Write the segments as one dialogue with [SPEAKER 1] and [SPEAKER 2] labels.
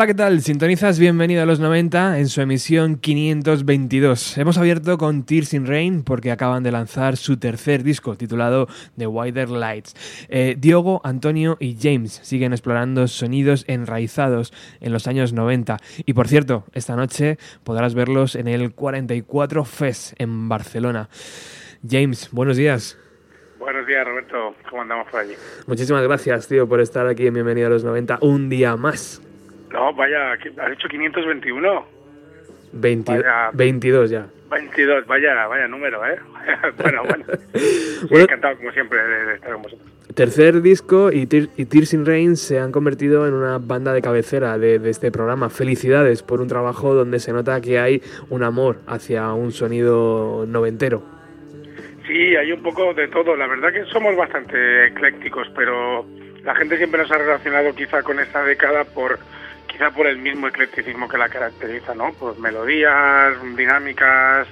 [SPEAKER 1] Hola, ¿qué tal? Sintonizas bienvenido a los 90 en su emisión 522. Hemos abierto con Tears in Rain porque acaban de lanzar su tercer disco titulado The Wider Lights. Eh, Diogo, Antonio y James siguen explorando sonidos enraizados en los años 90. Y por cierto, esta noche podrás verlos en el 44 Fest en Barcelona. James, buenos días.
[SPEAKER 2] Buenos días, Roberto. ¿Cómo andamos por allí?
[SPEAKER 1] Muchísimas gracias, tío, por estar aquí en Bienvenido a los 90 un día más.
[SPEAKER 2] No, vaya, has hecho 521.
[SPEAKER 1] 22 ya.
[SPEAKER 2] 22, vaya, vaya número, ¿eh? bueno, bueno. encantado, como siempre, de, estar con vosotros.
[SPEAKER 1] Tercer disco y, Tears in Rain se han convertido en una banda de cabecera de, de, este programa. Felicidades por un trabajo donde se nota que hay un amor hacia un sonido noventero.
[SPEAKER 2] Sí, hay un poco de todo. La verdad que somos bastante eclécticos, pero la gente siempre nos ha relacionado quizá con esta década por quizá por el mismo eclecticismo que la caracteriza, ¿no? Pues melodías, dinámicas,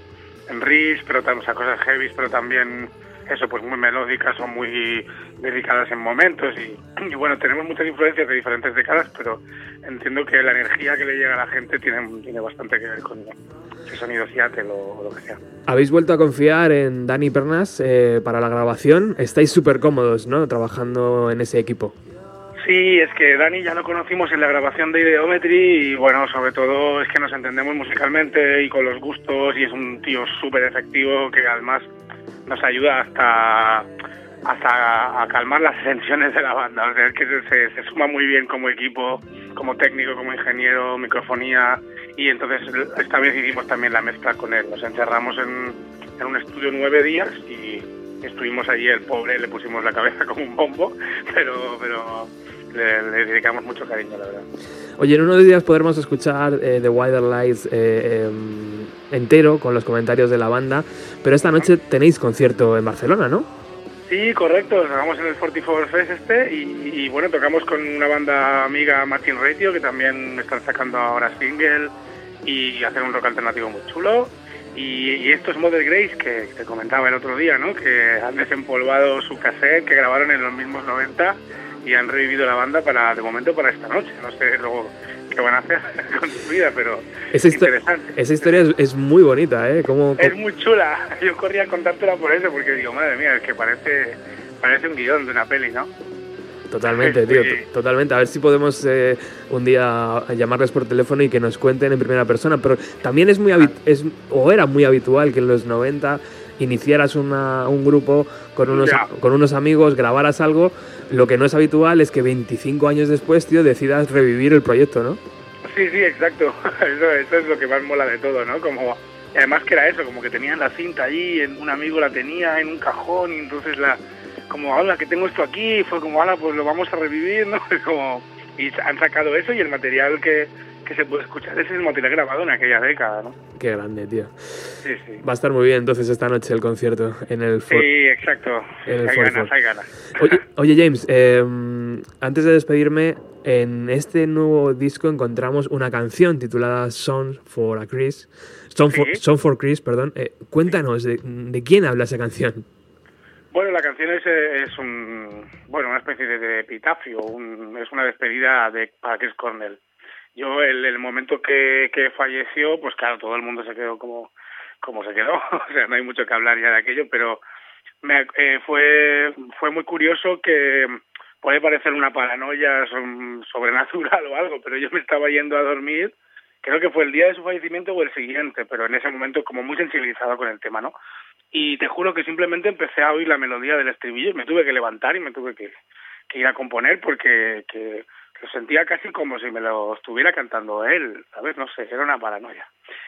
[SPEAKER 2] en riffs, pero o cosas heavy, pero también eso, pues muy melódicas o muy dedicadas en momentos y, bueno, tenemos muchas influencias de diferentes décadas, pero entiendo que la energía que le llega a la gente tiene, tiene bastante que ver con ese sonido Seattle o, lo que sea.
[SPEAKER 1] Habéis vuelto a confiar en Dani Pernas eh, para la grabación. Estáis súper cómodos, ¿no? Trabajando en ese equipo.
[SPEAKER 2] Sí, es que Dani ya lo conocimos en la grabación de Ideometry y bueno, sobre todo es que nos entendemos musicalmente y con los gustos y es un tío súper efectivo que además nos ayuda hasta hasta a calmar las tensiones de la banda. O sea, es que se, suma muy bien como equipo, como técnico, como ingeniero, microfonía. Y entonces esta vez hicimos también la mezcla con él. Nos encerramos en, en un estudio nueve días y estuvimos allí, el pobre, le pusimos la cabeza como un bombo, pero, pero le, dedicamos mucho cariño, la verdad.
[SPEAKER 1] Oye, en unos días podremos escuchar eh, The Wider Lights eh, em, entero con los comentarios de la banda, pero esta noche tenéis concierto en Barcelona, ¿no?
[SPEAKER 2] Sí, correcto, tocamos en el 44 Fest este y, bueno, tocamos con una banda amiga Martin Radio que también están sacando ahora single y hacen un rock alternativo muy chulo. Y, esto es Mother Grace, que te comentaba el otro día, ¿no? Que han desempolvado su cassette que grabaron en los mismos 90 y han revivido la banda para de momento para esta noche. No sé luego qué van a hacer con su vida, pero es interesante.
[SPEAKER 1] Esa historia es, muy bonita, ¿eh? ¿Cómo,
[SPEAKER 2] Es muy chula. Yo corría a contártela por eso, porque digo, madre mía, es que parece, parece un guion de una peli, ¿no?
[SPEAKER 1] Totalmente, tío, totalmente. A ver si podemos eh, un día llamarles por teléfono y que nos cuenten en primera persona. Pero también es muy es o era muy habitual que en los 90 iniciaras una, un grupo con unos, con unos amigos, grabaras algo, lo que no es habitual es que 25 años después, tío, decidas revivir el proyecto, ¿no?
[SPEAKER 2] Sí, sí, exacto. Eso, eso es lo que más mola de todo, ¿no? Como, además que era eso, como que tenían la cinta allí, un amigo la tenía en un cajón y entonces la, como, ahora que tengo esto aquí, fue como, ahora pues lo vamos a revivir, ¿no? Como, y han sacado eso y el material que, que se puede escuchar ese es el material grabado en aquella década, ¿no?
[SPEAKER 1] Qué grande, tío.
[SPEAKER 2] Sí, sí.
[SPEAKER 1] Va a estar muy bien entonces esta noche el concierto en el
[SPEAKER 2] Sí, exacto. hay ganas, hay ganas.
[SPEAKER 1] Oye, James, em, antes de despedirme, en este nuevo disco encontramos una canción titulada Song for a Chris. Song, for, for Chris, perdón. Eh, cuéntanos, de, de, quién habla esa canción?
[SPEAKER 2] Bueno, la canción es, es un, bueno, una especie de, epitafio, es una despedida de, para Chris Cornell yo el, el momento que, que falleció, pues claro, todo el mundo se quedó como, como se quedó, o sea, no hay mucho que hablar ya de aquello, pero me, eh, fue, fue muy curioso que puede parecer una paranoia sobrenatural o algo, pero yo me estaba yendo a dormir, creo que fue el día de su fallecimiento o el siguiente, pero en ese momento como muy sensibilizado con el tema, ¿no? Y te juro que simplemente empecé a oír la melodía del estribillo y me tuve que levantar y me tuve que, que ir a componer porque que lo sentía casi como si me lo estuviera cantando él, ¿sabes? No sé, era una paranoia.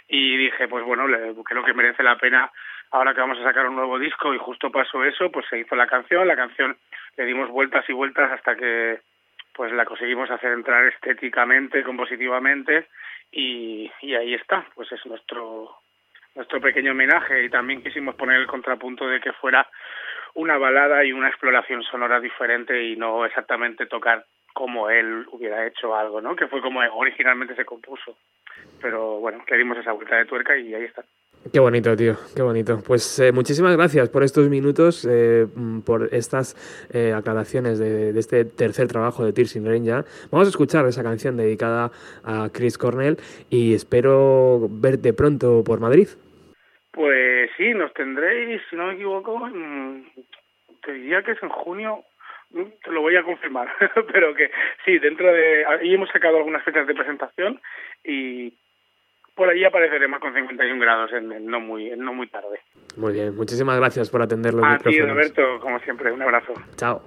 [SPEAKER 2] Y dije, pues bueno, creo que merece la pena ahora que vamos a sacar un nuevo disco y justo pasó eso, pues se hizo la canción, la canción le dimos vueltas y vueltas hasta que pues la conseguimos hacer entrar estéticamente, compositivamente y, y ahí está, pues es nuestro nuestro pequeño homenaje y también quisimos poner el contrapunto de que fuera una balada y una exploración sonora diferente y no exactamente tocar como él hubiera hecho algo, ¿no? Que fue como originalmente se compuso. Pero bueno, le dimos esa vuelta de tuerca y ahí está.
[SPEAKER 1] Qué bonito, tío, qué bonito. Pues eh, muchísimas gracias por estos minutos, eh, mm, por estas eh, aclaraciones de, este tercer trabajo de Tears in Rain ya. Vamos a escuchar esa canción dedicada a Chris Cornell y espero verte pronto por Madrid.
[SPEAKER 2] Pues sí, nos tendréis, si no me equivoco, te diría que es en junio te lo voy a confirmar, pero que sí, dentro de... Ahí hemos sacado algunas fechas de presentación y por allí apareceremos con 51 grados en, no muy en no muy tarde.
[SPEAKER 1] Muy bien, muchísimas gracias por atender los
[SPEAKER 2] a
[SPEAKER 1] micrófonos.
[SPEAKER 2] A ti, Roberto, como siempre, un abrazo.
[SPEAKER 1] Chao.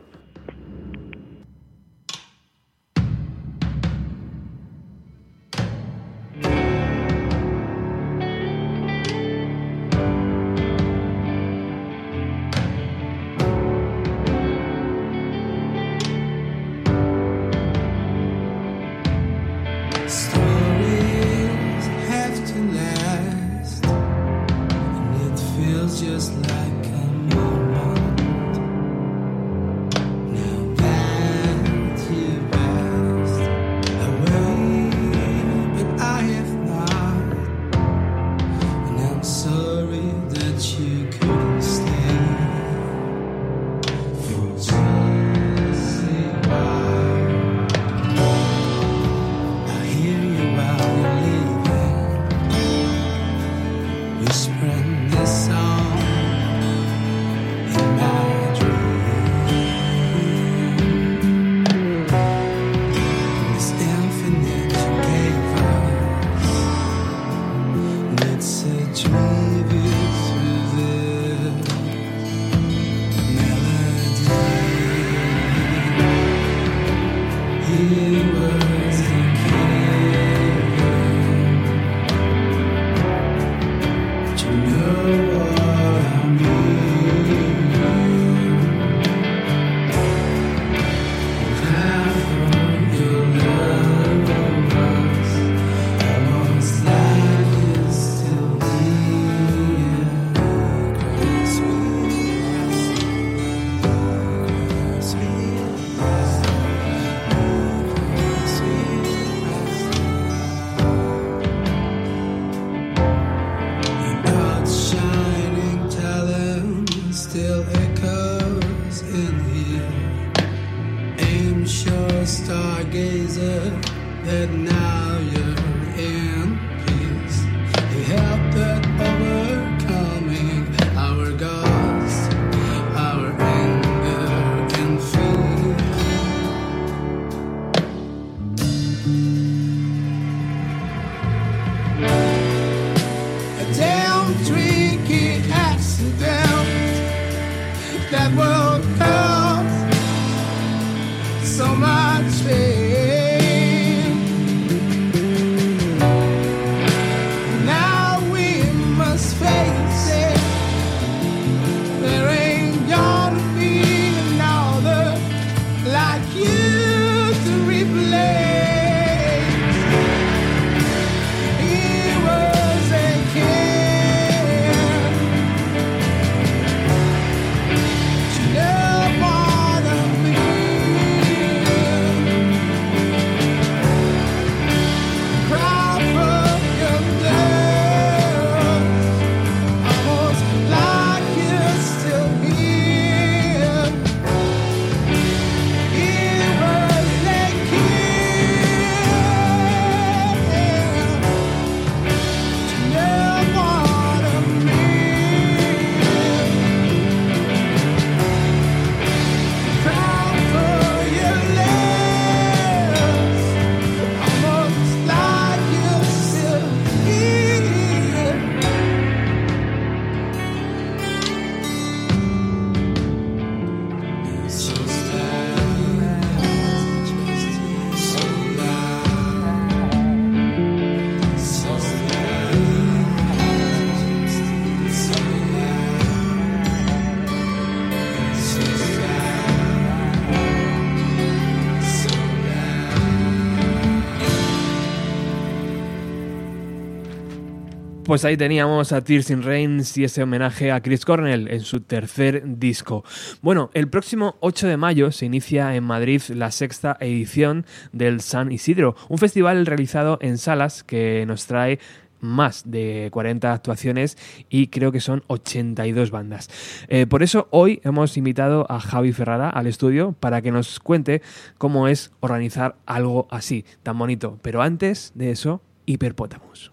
[SPEAKER 1] Pues ahí teníamos a Tears in Rains y ese homenaje a Chris Cornell en su tercer disco. Bueno, el próximo 8 de mayo se inicia en Madrid la sexta edición del San Isidro, un festival realizado en salas que nos trae más de 40 actuaciones y creo que son 82 bandas. Eh, por eso hoy hemos invitado a Javi Ferrara al estudio para que nos cuente cómo es organizar algo así, tan bonito. Pero antes de eso, Hiperpótamos.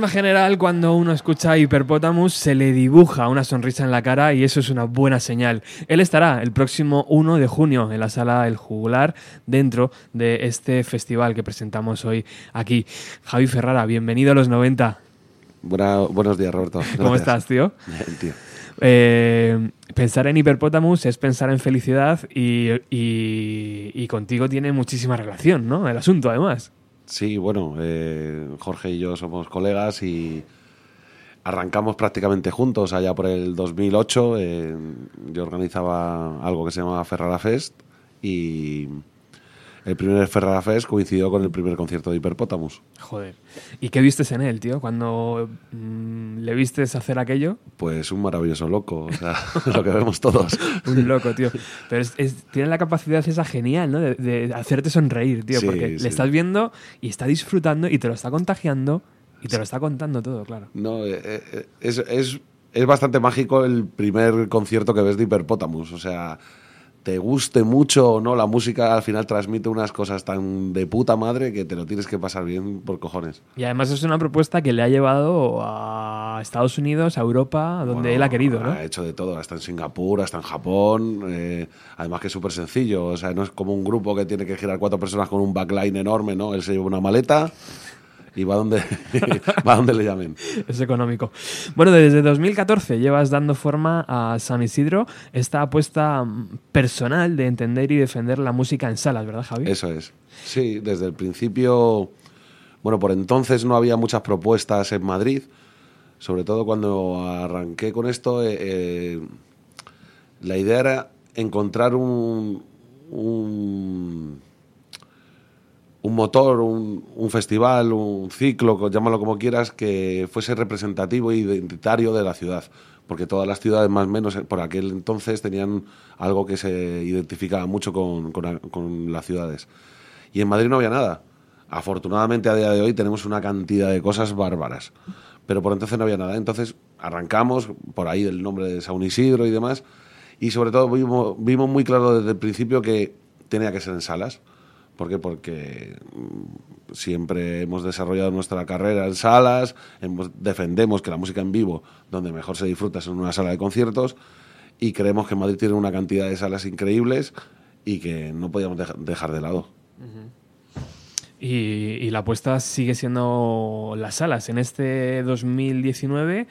[SPEAKER 1] Norma general, cuando uno escucha a Hyperpotamus, se le dibuja una sonrisa en la cara y eso es una buena señal. Él estará el próximo 1 de junio en la sala El Jugular, dentro de este festival que presentamos hoy aquí. Javi Ferrara, bienvenido a los 90.
[SPEAKER 3] Buena- buenos días, Roberto.
[SPEAKER 1] ¿Cómo estás, tío?
[SPEAKER 3] Bien, tío.
[SPEAKER 1] Eh, pensar en Hyperpotamus es pensar en felicidad y, y- y contigo tiene muchísima relación, ¿no? El asunto, además.
[SPEAKER 3] Sí, bueno, eh, Jorge y yo somos colegas y arrancamos prácticamente juntos allá por el 2008. eh, yo organizaba algo que se llamaba Ferrara Fest y el primer Ferrara Fest coincidió con el primer concierto de Hiperpotamus.
[SPEAKER 1] Joder. ¿Y qué vistes en él, tío? Cuando mm, le vistes hacer aquello,
[SPEAKER 3] Pues un maravilloso loco, o sea, lo que vemos todos.
[SPEAKER 1] un loco, tío. Pero es- es- tiene la capacidad esa genial, ¿no? De, de hacerte sonreír, tío.
[SPEAKER 3] Sí,
[SPEAKER 1] porque
[SPEAKER 3] sí.
[SPEAKER 1] le estás viendo y está disfrutando y te lo está contagiando y te lo está contando todo, claro.
[SPEAKER 3] No, eh, eh, es, es, es bastante mágico el primer concierto que ves de Hiperpotamus. O sea, te guste mucho o no, la música al final transmite unas cosas tan de puta madre que te lo tienes que pasar bien por cojones.
[SPEAKER 1] Y además es una propuesta que le ha llevado a Estados Unidos, a Europa, donde
[SPEAKER 3] Bueno,
[SPEAKER 1] él ha querido, ¿no?
[SPEAKER 3] Ha hecho de todo, hasta en Singapur, hasta en Japón. eh, además que es súper sencillo. O sea, no es como un grupo que tiene que girar cuatro personas con un backline enorme, ¿no? Él se lleva una maleta y va donde, va donde le llamen.
[SPEAKER 1] Es económico. Bueno, desde 2014 llevas dando forma a San Isidro esta apuesta mm, personal de entender y defender la música en salas, ¿verdad, Javi?
[SPEAKER 3] Eso es. Sí, desde el principio, bueno, por entonces no había muchas propuestas en Madrid, sobre todo cuando arranqué con esto, eh, eh, la idea era encontrar un, un, un motor, un, festival, un ciclo, llámalo como quieras, que fuese representativo e identitario de la ciudad. Porque todas las ciudades, más o menos, eh, por aquel entonces, tenían algo que se identificaba mucho con las ciudades. Y en Madrid no había nada. Afortunadamente, a día de hoy tenemos una cantidad de cosas bárbaras. Pero por entonces no había nada. Entonces arrancamos, por ahí el nombre de San Isidro y demás. Y sobre todo vimos, vimos muy claro desde el principio que tenía que ser en salas. ¿Por qué? Porque mm, siempre hemos desarrollado nuestra carrera en salas, defendemos que la música en vivo, donde mejor se disfruta es en una sala de conciertos, y creemos que Madrid tiene una cantidad de salas increíbles y que no podíamos deja- dejar de lado.
[SPEAKER 1] Y la apuesta sigue siendo las salas. En este 2019,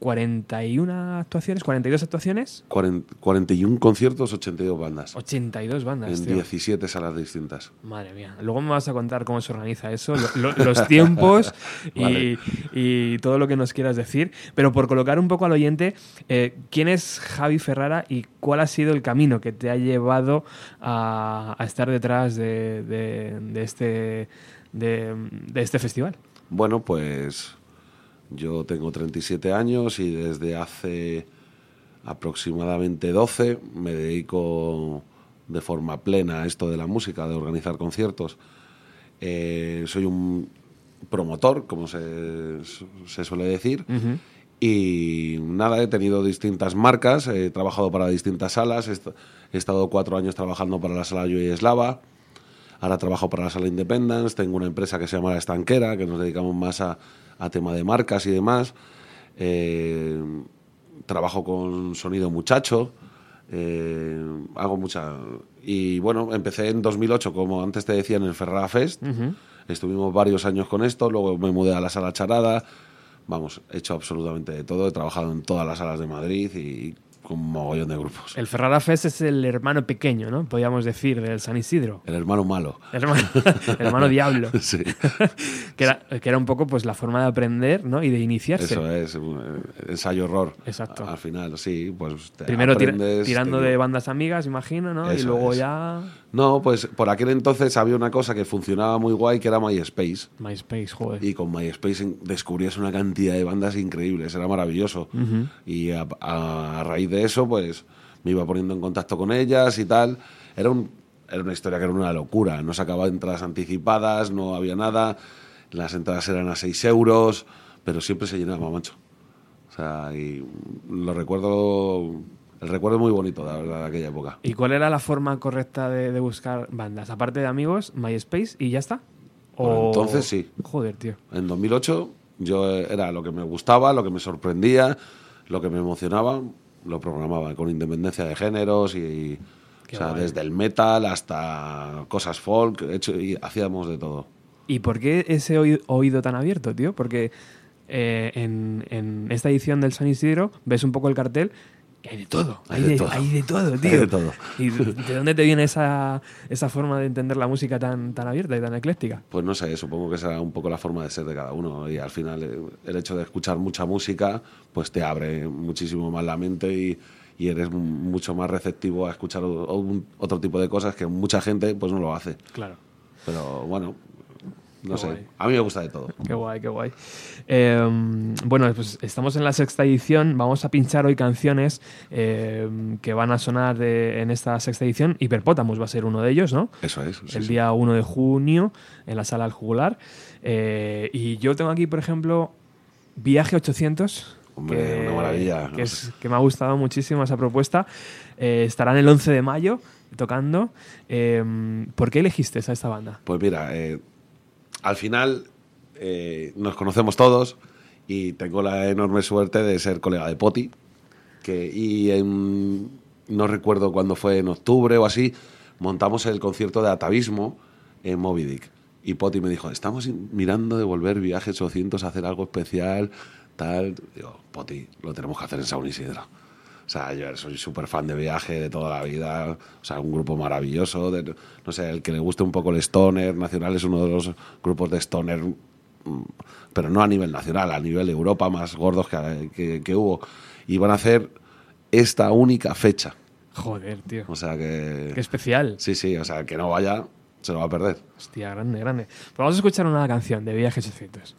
[SPEAKER 1] 41 actuaciones, 42 actuaciones,
[SPEAKER 3] Cuaren- 41 conciertos, 82 bandas,
[SPEAKER 1] 82 bandas.
[SPEAKER 3] en
[SPEAKER 1] tío.
[SPEAKER 3] 17 salas distintas.
[SPEAKER 1] Madre mía. Luego me vas a contar cómo se organiza eso, lo- lo- los tiempos y,
[SPEAKER 3] Vale.
[SPEAKER 1] y todo lo que nos quieras decir. Pero por colocar un poco al oyente, eh, ¿quién es Javi Ferrara y cuál ha sido el camino que te ha llevado a, a estar detrás de, de- de este, de, de este festival?
[SPEAKER 3] Bueno, pues yo tengo 37 años y desde hace aproximadamente 12 me dedico de forma plena a esto de la música, de organizar conciertos. Eh, soy un promotor, como se, se suele decir, y nada, he tenido distintas marcas, he trabajado para distintas salas, he, est- he estado cuatro años trabajando para la sala Yo y Eslava, Ahora trabajo para la sala Independence, tengo una empresa que se llama La Estanquera, que nos dedicamos más a, a tema de marcas y demás. Eh, trabajo con Sonido Muchacho, eh, hago mucha... Y bueno, empecé en 2008, como antes te decía, en el Ferrara Fest. Estuvimos varios años con esto, luego me mudé a la sala Charada. Vamos, he hecho absolutamente de todo, he trabajado en todas las salas de Madrid y con un mogollón de grupos.
[SPEAKER 1] El Ferrara Fest es el hermano pequeño, ¿no? Podríamos decir, del San Isidro.
[SPEAKER 3] El hermano malo.
[SPEAKER 1] El hermano, el hermano diablo.
[SPEAKER 3] Sí,
[SPEAKER 1] que, era, que era un poco pues la forma de aprender ¿no? y de iniciarse.
[SPEAKER 3] eso es, eh, ensayo-horror.
[SPEAKER 1] Exacto.
[SPEAKER 3] Al final, sí, pues
[SPEAKER 1] Primero
[SPEAKER 3] aprendes,
[SPEAKER 1] tirando de bandas amigas, imagino, ¿no? y luego
[SPEAKER 3] es.
[SPEAKER 1] ya
[SPEAKER 3] No, pues por aquel entonces había una cosa que funcionaba muy guay, que era MySpace.
[SPEAKER 1] MySpace, joder.
[SPEAKER 3] Y con MySpace descubrías una cantidad de bandas increíbles, era maravilloso. Y a, a- a raíz de eso, pues me iba poniendo en contacto con ellas y tal. Era, un, era una historia que era una locura. No sacaba entradas anticipadas, no había nada. Las entradas eran a 6 euros, pero siempre se llenaba, macho. O sea, y lo recuerdo. El recuerdo es muy bonito, la verdad, de aquella época.
[SPEAKER 1] ¿Y cuál era la forma correcta de, de buscar bandas? Aparte de amigos, MySpace y ya está.
[SPEAKER 3] Por entonces, sí.
[SPEAKER 1] Joder, tío.
[SPEAKER 3] En 2008 yo era lo que me gustaba, lo que me sorprendía, lo que me emocionaba, lo programaba con independencia de géneros y, o sea,
[SPEAKER 1] guay.
[SPEAKER 3] desde el metal hasta cosas folk, hecho, y hacíamos de todo.
[SPEAKER 1] ¿Y por qué ese oí- oído tan abierto, tío? Porque eh, en, en esta edición del San Isidro ves un poco el cartel hay de todo. Hay,
[SPEAKER 3] Hay de
[SPEAKER 1] de,
[SPEAKER 3] todo.
[SPEAKER 1] hay de todo, tío.
[SPEAKER 3] Hay de todo.
[SPEAKER 1] ¿Y de de dónde te viene esa, esa forma de entender la música tan, tan abierta y tan ecléctica?
[SPEAKER 3] Pues no sé, supongo que será un poco la forma de ser de cada uno y al final eh, el hecho de escuchar mucha música pues te abre muchísimo más la mente y, y eres mucho más receptivo a escuchar otro tipo de cosas que mucha gente pues no lo hace.
[SPEAKER 1] Claro.
[SPEAKER 3] Pero bueno, no
[SPEAKER 1] Qué
[SPEAKER 3] sé,
[SPEAKER 1] guay.
[SPEAKER 3] a mí me gusta de todo.
[SPEAKER 1] Qué guay, qué guay. Eh, bueno, pues estamos en la sexta edición. Vamos a pinchar hoy canciones eh, que van a sonar de- en esta sexta edición. Hiperpótamos va a ser uno de ellos, ¿no?
[SPEAKER 3] Eso es. sí,
[SPEAKER 1] el
[SPEAKER 3] sí.
[SPEAKER 1] día 1 de junio en la sala al jugular. Eh, y yo tengo aquí, por ejemplo, Viaje 800.
[SPEAKER 3] Hombre, una maravilla.
[SPEAKER 1] Que, es- que me ha gustado muchísimo esa propuesta. Eh, estarán el 11 de mayo tocando. Eh, ¿Por qué elegiste a esta banda?
[SPEAKER 3] Pues mira, eh, al final eh, nos conocemos todos y tengo la enorme suerte de ser colega de Poti. Que, y no recuerdo cuándo fue, en octubre o así, montamos el concierto de atavismo en Moby Dick. Y Poti me dijo, estamos mirando de volver viajes 800 a hacer algo especial, tal. Digo, Poti, lo tenemos que hacer en Saun Isidro. O sea, yo soy súper fan de viaje de toda la vida. O sea, un grupo maravilloso. de- no sé, el que le guste un poco el Stoner Nacional es uno de los grupos de Stoner, mm, pero no a nivel nacional, a nivel de Europa, más gordos que, que- que hubo. Y van a hacer esta única fecha.
[SPEAKER 1] Joder, tío.
[SPEAKER 3] O sea que.
[SPEAKER 1] Qué especial.
[SPEAKER 3] Sí, sí, o sea, el que no vaya se lo va a perder.
[SPEAKER 1] Hostia, grande, grande. Pues vamos a escuchar una canción de Viaje 800.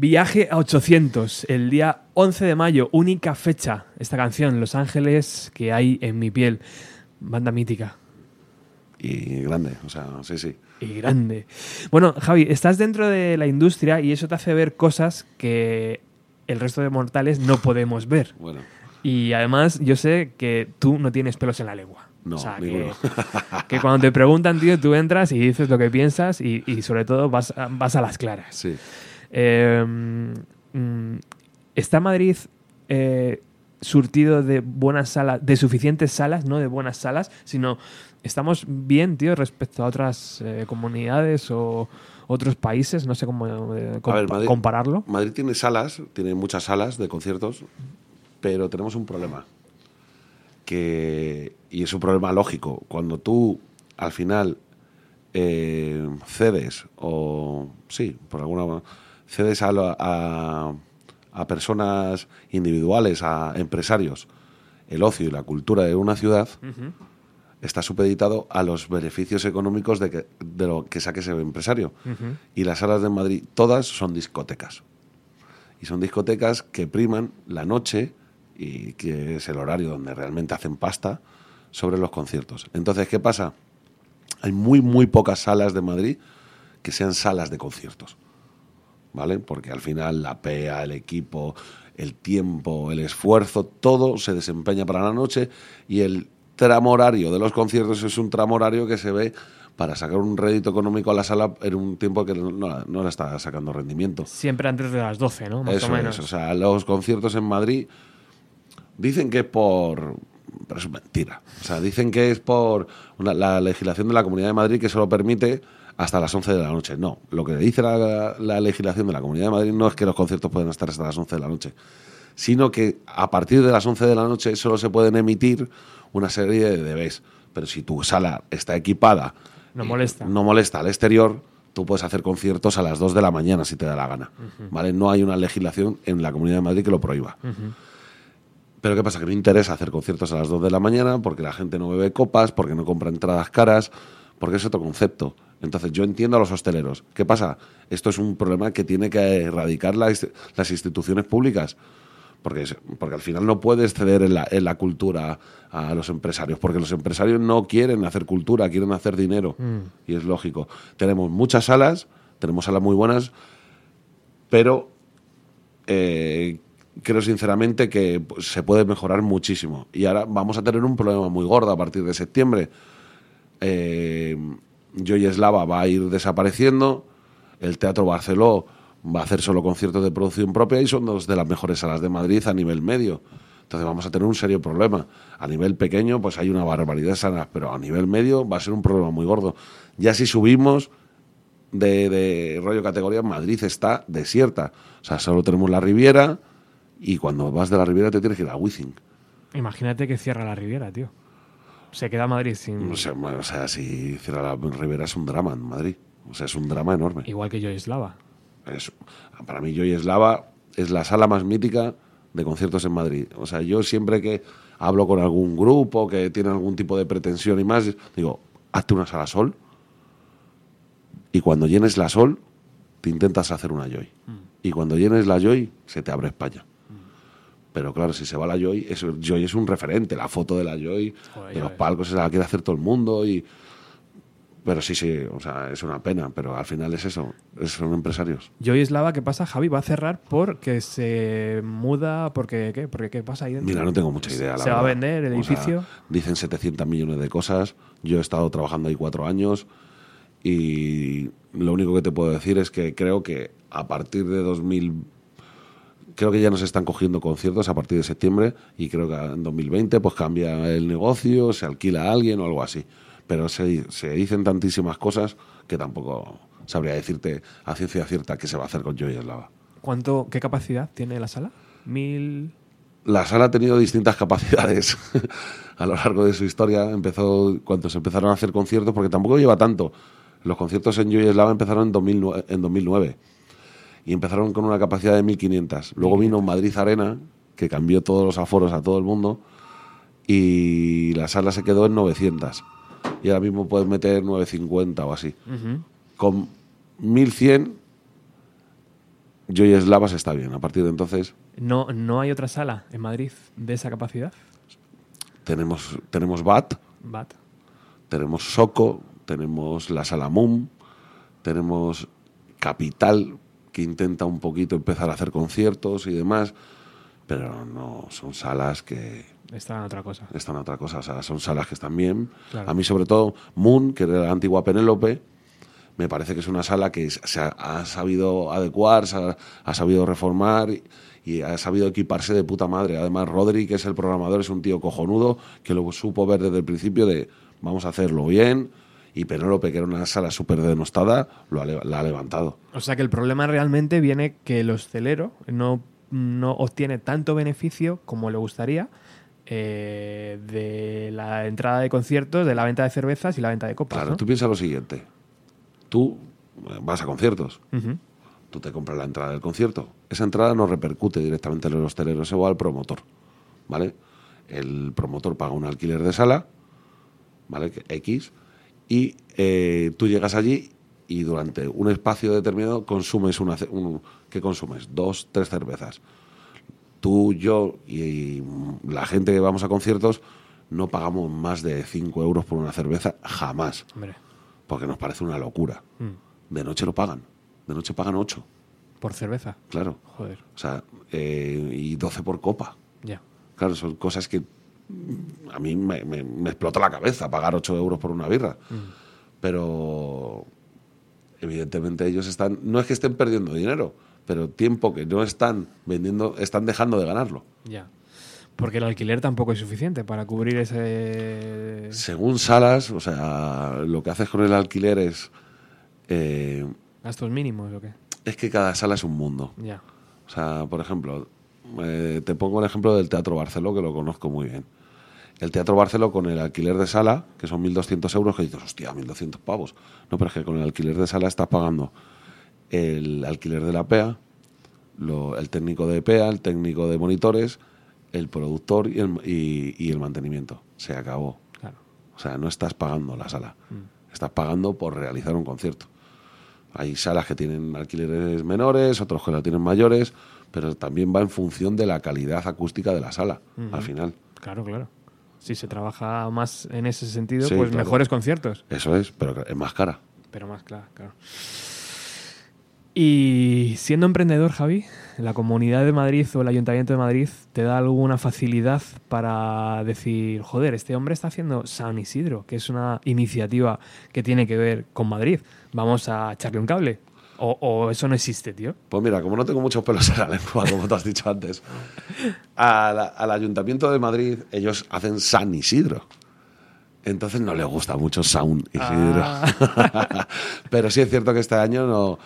[SPEAKER 4] Viaje a
[SPEAKER 1] 800, el día 11 de mayo, única fecha. Esta canción, Los Ángeles que hay en mi piel. Banda mítica
[SPEAKER 3] Y grande, o sea, sí, sí.
[SPEAKER 1] y grande. Bueno, Javi, estás dentro de la industria y eso te hace ver cosas que el resto de mortales no podemos ver.
[SPEAKER 3] Bueno,
[SPEAKER 1] Y además, yo sé que tú no tienes pelos en la lengua.
[SPEAKER 3] No,
[SPEAKER 1] o sea, que, cuando te preguntan, tío, tú entras y dices lo que piensas y, y sobre todo vas a, vas a las claras.
[SPEAKER 3] sí.
[SPEAKER 1] Eh, mm, ¿Está Madrid eh, surtido de buenas salas, de suficientes salas, no de buenas salas, sino estamos bien, tío, respecto a otras eh, comunidades o otros países? No sé cómo eh,
[SPEAKER 3] ver, Madrid-
[SPEAKER 1] compararlo.
[SPEAKER 3] Madrid tiene salas, tiene muchas salas de conciertos, pero tenemos un problema. Que, y es un problema lógico. Cuando tú al final eh, cedes, o sí, por alguna cedes a, a, a personas individuales, a empresarios, el ocio y la cultura de una ciudad, está supeditado a los beneficios económicos de, que- de lo que saque ese empresario. Y las salas de Madrid, todas son discotecas. Y son discotecas que priman la noche, y que es el horario donde realmente hacen pasta, sobre los conciertos. Entonces, ¿qué pasa? Hay muy, muy pocas salas de Madrid que sean salas de conciertos. ¿Vale? Porque al final la PEA, el equipo, el tiempo, el esfuerzo, todo se desempeña para la noche y el tramo horario de los conciertos es un tramo horario que se ve para sacar un rédito económico a la sala en un tiempo que no, no, le está sacando rendimiento.
[SPEAKER 1] Siempre antes de las 12, ¿no? Más
[SPEAKER 3] Eso
[SPEAKER 1] o menos.
[SPEAKER 3] es, o sea, los conciertos en Madrid dicen que es por... Pero es mentira. O sea, dicen que es por una- la legislación de la Comunidad de Madrid que solo permite hasta las 11 de la noche. No, lo que dice la, la legislación de la Comunidad de Madrid no es que los conciertos pueden estar hasta las 11 de la noche, sino que a partir de las 11 de la noche solo se pueden emitir una serie de DVs. Pero si tu sala está equipada,
[SPEAKER 1] No molesta.
[SPEAKER 3] no molesta al exterior, tú puedes hacer conciertos a las 2 de la mañana si te da la gana. ¿Vale? No hay una legislación en la Comunidad de Madrid que lo prohíba. Pero ¿qué pasa? Que no interesa hacer conciertos a las 2 de la mañana porque la gente no bebe copas, porque no compra entradas caras, porque es otro concepto. Entonces yo entiendo a los hosteleros. ¿Qué pasa? Esto es un problema que tiene que erradicar la inst- las instituciones públicas. Porque, porque al final no puedes ceder en la, en la cultura a los empresarios, porque los empresarios no quieren hacer cultura, quieren hacer dinero. Y es lógico. Tenemos muchas salas, tenemos salas muy buenas, pero eh, creo sinceramente que pues, se puede mejorar muchísimo. Y ahora vamos a tener un problema muy gordo a partir de septiembre. Eh, Joy Eslava va a ir desapareciendo, el Teatro Barceló va a hacer solo conciertos de producción propia y son dos de las mejores salas de Madrid a nivel medio. Entonces vamos a tener un serio problema. A nivel pequeño, pues hay una barbaridad de salas, pero a nivel medio va a ser un problema muy gordo. Ya si subimos, de, de rollo categoría, Madrid está desierta. O sea, solo tenemos la Riviera y cuando vas de la Riviera te tienes que ir a Wizzing.
[SPEAKER 1] Imagínate que cierra la Riviera, tío. Se queda Madrid sin.
[SPEAKER 3] O sea, o sea, si cierra la Riviera es un drama en Madrid. O sea, es un drama enorme.
[SPEAKER 1] Igual que Yoislava.
[SPEAKER 3] Es- para mí, Joy Eslava es la sala más mítica de conciertos en Madrid. O sea, yo siempre que hablo con algún grupo que tiene algún tipo de pretensión y más, digo, hazte una sala sol y cuando llenes la sol, te intentas hacer una Joy. Y cuando llenes la Joy, se te abre España. Pero claro, si se va la Joy, eso, Joy es un referente. La foto de la Joy,
[SPEAKER 1] Joder,
[SPEAKER 3] de los palcos, se la quiere hacer todo el mundo. y Pero sí, sí, o sea, es una pena. Pero al final es eso, es- son empresarios.
[SPEAKER 1] Yoislava, ¿qué pasa? Javi va a cerrar porque se muda, porque ¿qué? Porque ¿qué pasa ahí dentro?
[SPEAKER 3] Mira, no tengo mucha idea. la
[SPEAKER 1] ¿Se va a vender el
[SPEAKER 3] O sea,
[SPEAKER 1] edificio?
[SPEAKER 3] dicen 700 millones de cosas. Yo he estado trabajando ahí cuatro años y lo único que te puedo decir es que creo que a partir de 2000. Creo que ya nos están cogiendo conciertos a partir de septiembre y creo que en 2020 pues cambia el negocio, se alquila a alguien o algo así. Pero se, se dicen tantísimas cosas que tampoco sabría decirte a ciencia cierta qué se va a hacer con Joy Eslava.
[SPEAKER 1] ¿Cuánto, ¿Qué capacidad tiene la sala? Mil.
[SPEAKER 3] La sala ha tenido distintas capacidades a lo largo de su historia. Empezó cuando se empezaron a hacer conciertos, porque tampoco lleva tanto. Los conciertos en Joy Eslava empezaron en 2009, en 2009 y empezaron con una capacidad de 1500. Luego vino Madrid Arena, que cambió todos los aforos a todo el mundo y la sala se quedó en 900. Y ahora mismo puedes meter 950 o así. Con 1100 Joy Eslava se está bien. A partir de entonces
[SPEAKER 1] No, ¿No hay otra sala en Madrid de esa capacidad?
[SPEAKER 3] tenemos, tenemos BAT,
[SPEAKER 1] Bat.
[SPEAKER 3] tenemos Soco, tenemos la Sala MUM, tenemos Capital, que intenta un poquito empezar a hacer conciertos y demás, pero no son salas que
[SPEAKER 1] Está en otra cosa.
[SPEAKER 3] están a otra cosa, o sea, son salas que están bien.
[SPEAKER 1] Claro.
[SPEAKER 3] A mí, sobre todo, Moon, que era la antigua Penélope, me parece que es una sala que se ha, ha sabido adecuar, se ha, ha sabido reformar y, y ha sabido equiparse de puta madre. Además, Rodri, que es el programador, es un tío cojonudo que lo supo ver desde el principio de vamos a hacerlo bien. Y Penélope, que era una sala súper denostada, lo ha, la ha levantado.
[SPEAKER 1] O sea que el problema realmente viene que el hostelero no, no obtiene tanto beneficio como le gustaría eh, de la entrada de conciertos, de la venta de cervezas y la venta de copas.
[SPEAKER 3] Claro,
[SPEAKER 1] ¿no?
[SPEAKER 3] tú piensas lo siguiente. Tú eh, vas a conciertos, tú te compras la entrada del concierto. Esa entrada no repercute directamente en el hostelero, se va al promotor. ¿Vale? El promotor paga un alquiler de sala, ¿vale? X, y eh, tú llegas allí y durante un espacio determinado consumes una. un- ¿Qué consumes? Dos, tres cervezas. Tú, yo y, la gente que vamos a conciertos no pagamos más de 5 euros por una cerveza jamás
[SPEAKER 1] Hombre,
[SPEAKER 3] porque nos parece una locura.
[SPEAKER 1] Mm.
[SPEAKER 3] De noche lo pagan. De noche pagan 8,
[SPEAKER 1] por cerveza.
[SPEAKER 3] claro.
[SPEAKER 1] Joder,
[SPEAKER 3] O sea, eh, y 12 por copa.
[SPEAKER 1] ya.
[SPEAKER 3] Claro, son cosas que a mí me, me- me explota la cabeza pagar 8 euros por una birra. pero evidentemente ellos están, no es que estén perdiendo dinero, pero tiempo que no están vendiendo, están dejando de ganarlo.
[SPEAKER 1] Ya. Porque el alquiler tampoco es suficiente para cubrir ese...
[SPEAKER 3] Según salas, o sea, lo que haces con el alquiler es, eh,
[SPEAKER 1] gastos mínimos o qué.
[SPEAKER 3] es que cada sala es un mundo.
[SPEAKER 1] Ya.
[SPEAKER 3] O sea, por ejemplo, eh, te pongo el ejemplo del Teatro Barceló, que lo conozco muy bien. El Teatro Barceló con el alquiler de sala, que son 1.200 euros, que dices, hostia, 1.200 pavos. No, pero es que con el alquiler de sala estás pagando el alquiler de la PEA, lo- el técnico de PEA, el técnico de monitores, el productor y el, y- y el mantenimiento. Se acabó.
[SPEAKER 1] Claro.
[SPEAKER 3] O sea, no estás pagando la sala. Estás pagando por realizar un concierto. Hay salas que tienen alquileres menores, otros que la tienen mayores, pero también va en función de la calidad acústica de la sala, al final.
[SPEAKER 1] Claro, claro. Si se trabaja más en ese sentido,
[SPEAKER 3] Sí,
[SPEAKER 1] pues
[SPEAKER 3] claro.
[SPEAKER 1] mejores conciertos.
[SPEAKER 3] Eso es, pero es más cara.
[SPEAKER 1] Pero más claro. Y siendo emprendedor, Javi, la Comunidad de Madrid o el Ayuntamiento de Madrid te da alguna facilidad para decir, joder, este hombre está haciendo San Isidro, que es una iniciativa que tiene que ver con Madrid. Vamos a echarle un cable. O, o eso no existe, tío.
[SPEAKER 3] Pues mira, como no tengo muchos pelos en la lengua, como te has dicho antes, a la- al Ayuntamiento de Madrid ellos hacen San Isidro. Entonces no les gusta mucho Sound Isidro. Pero sí es cierto que este año no...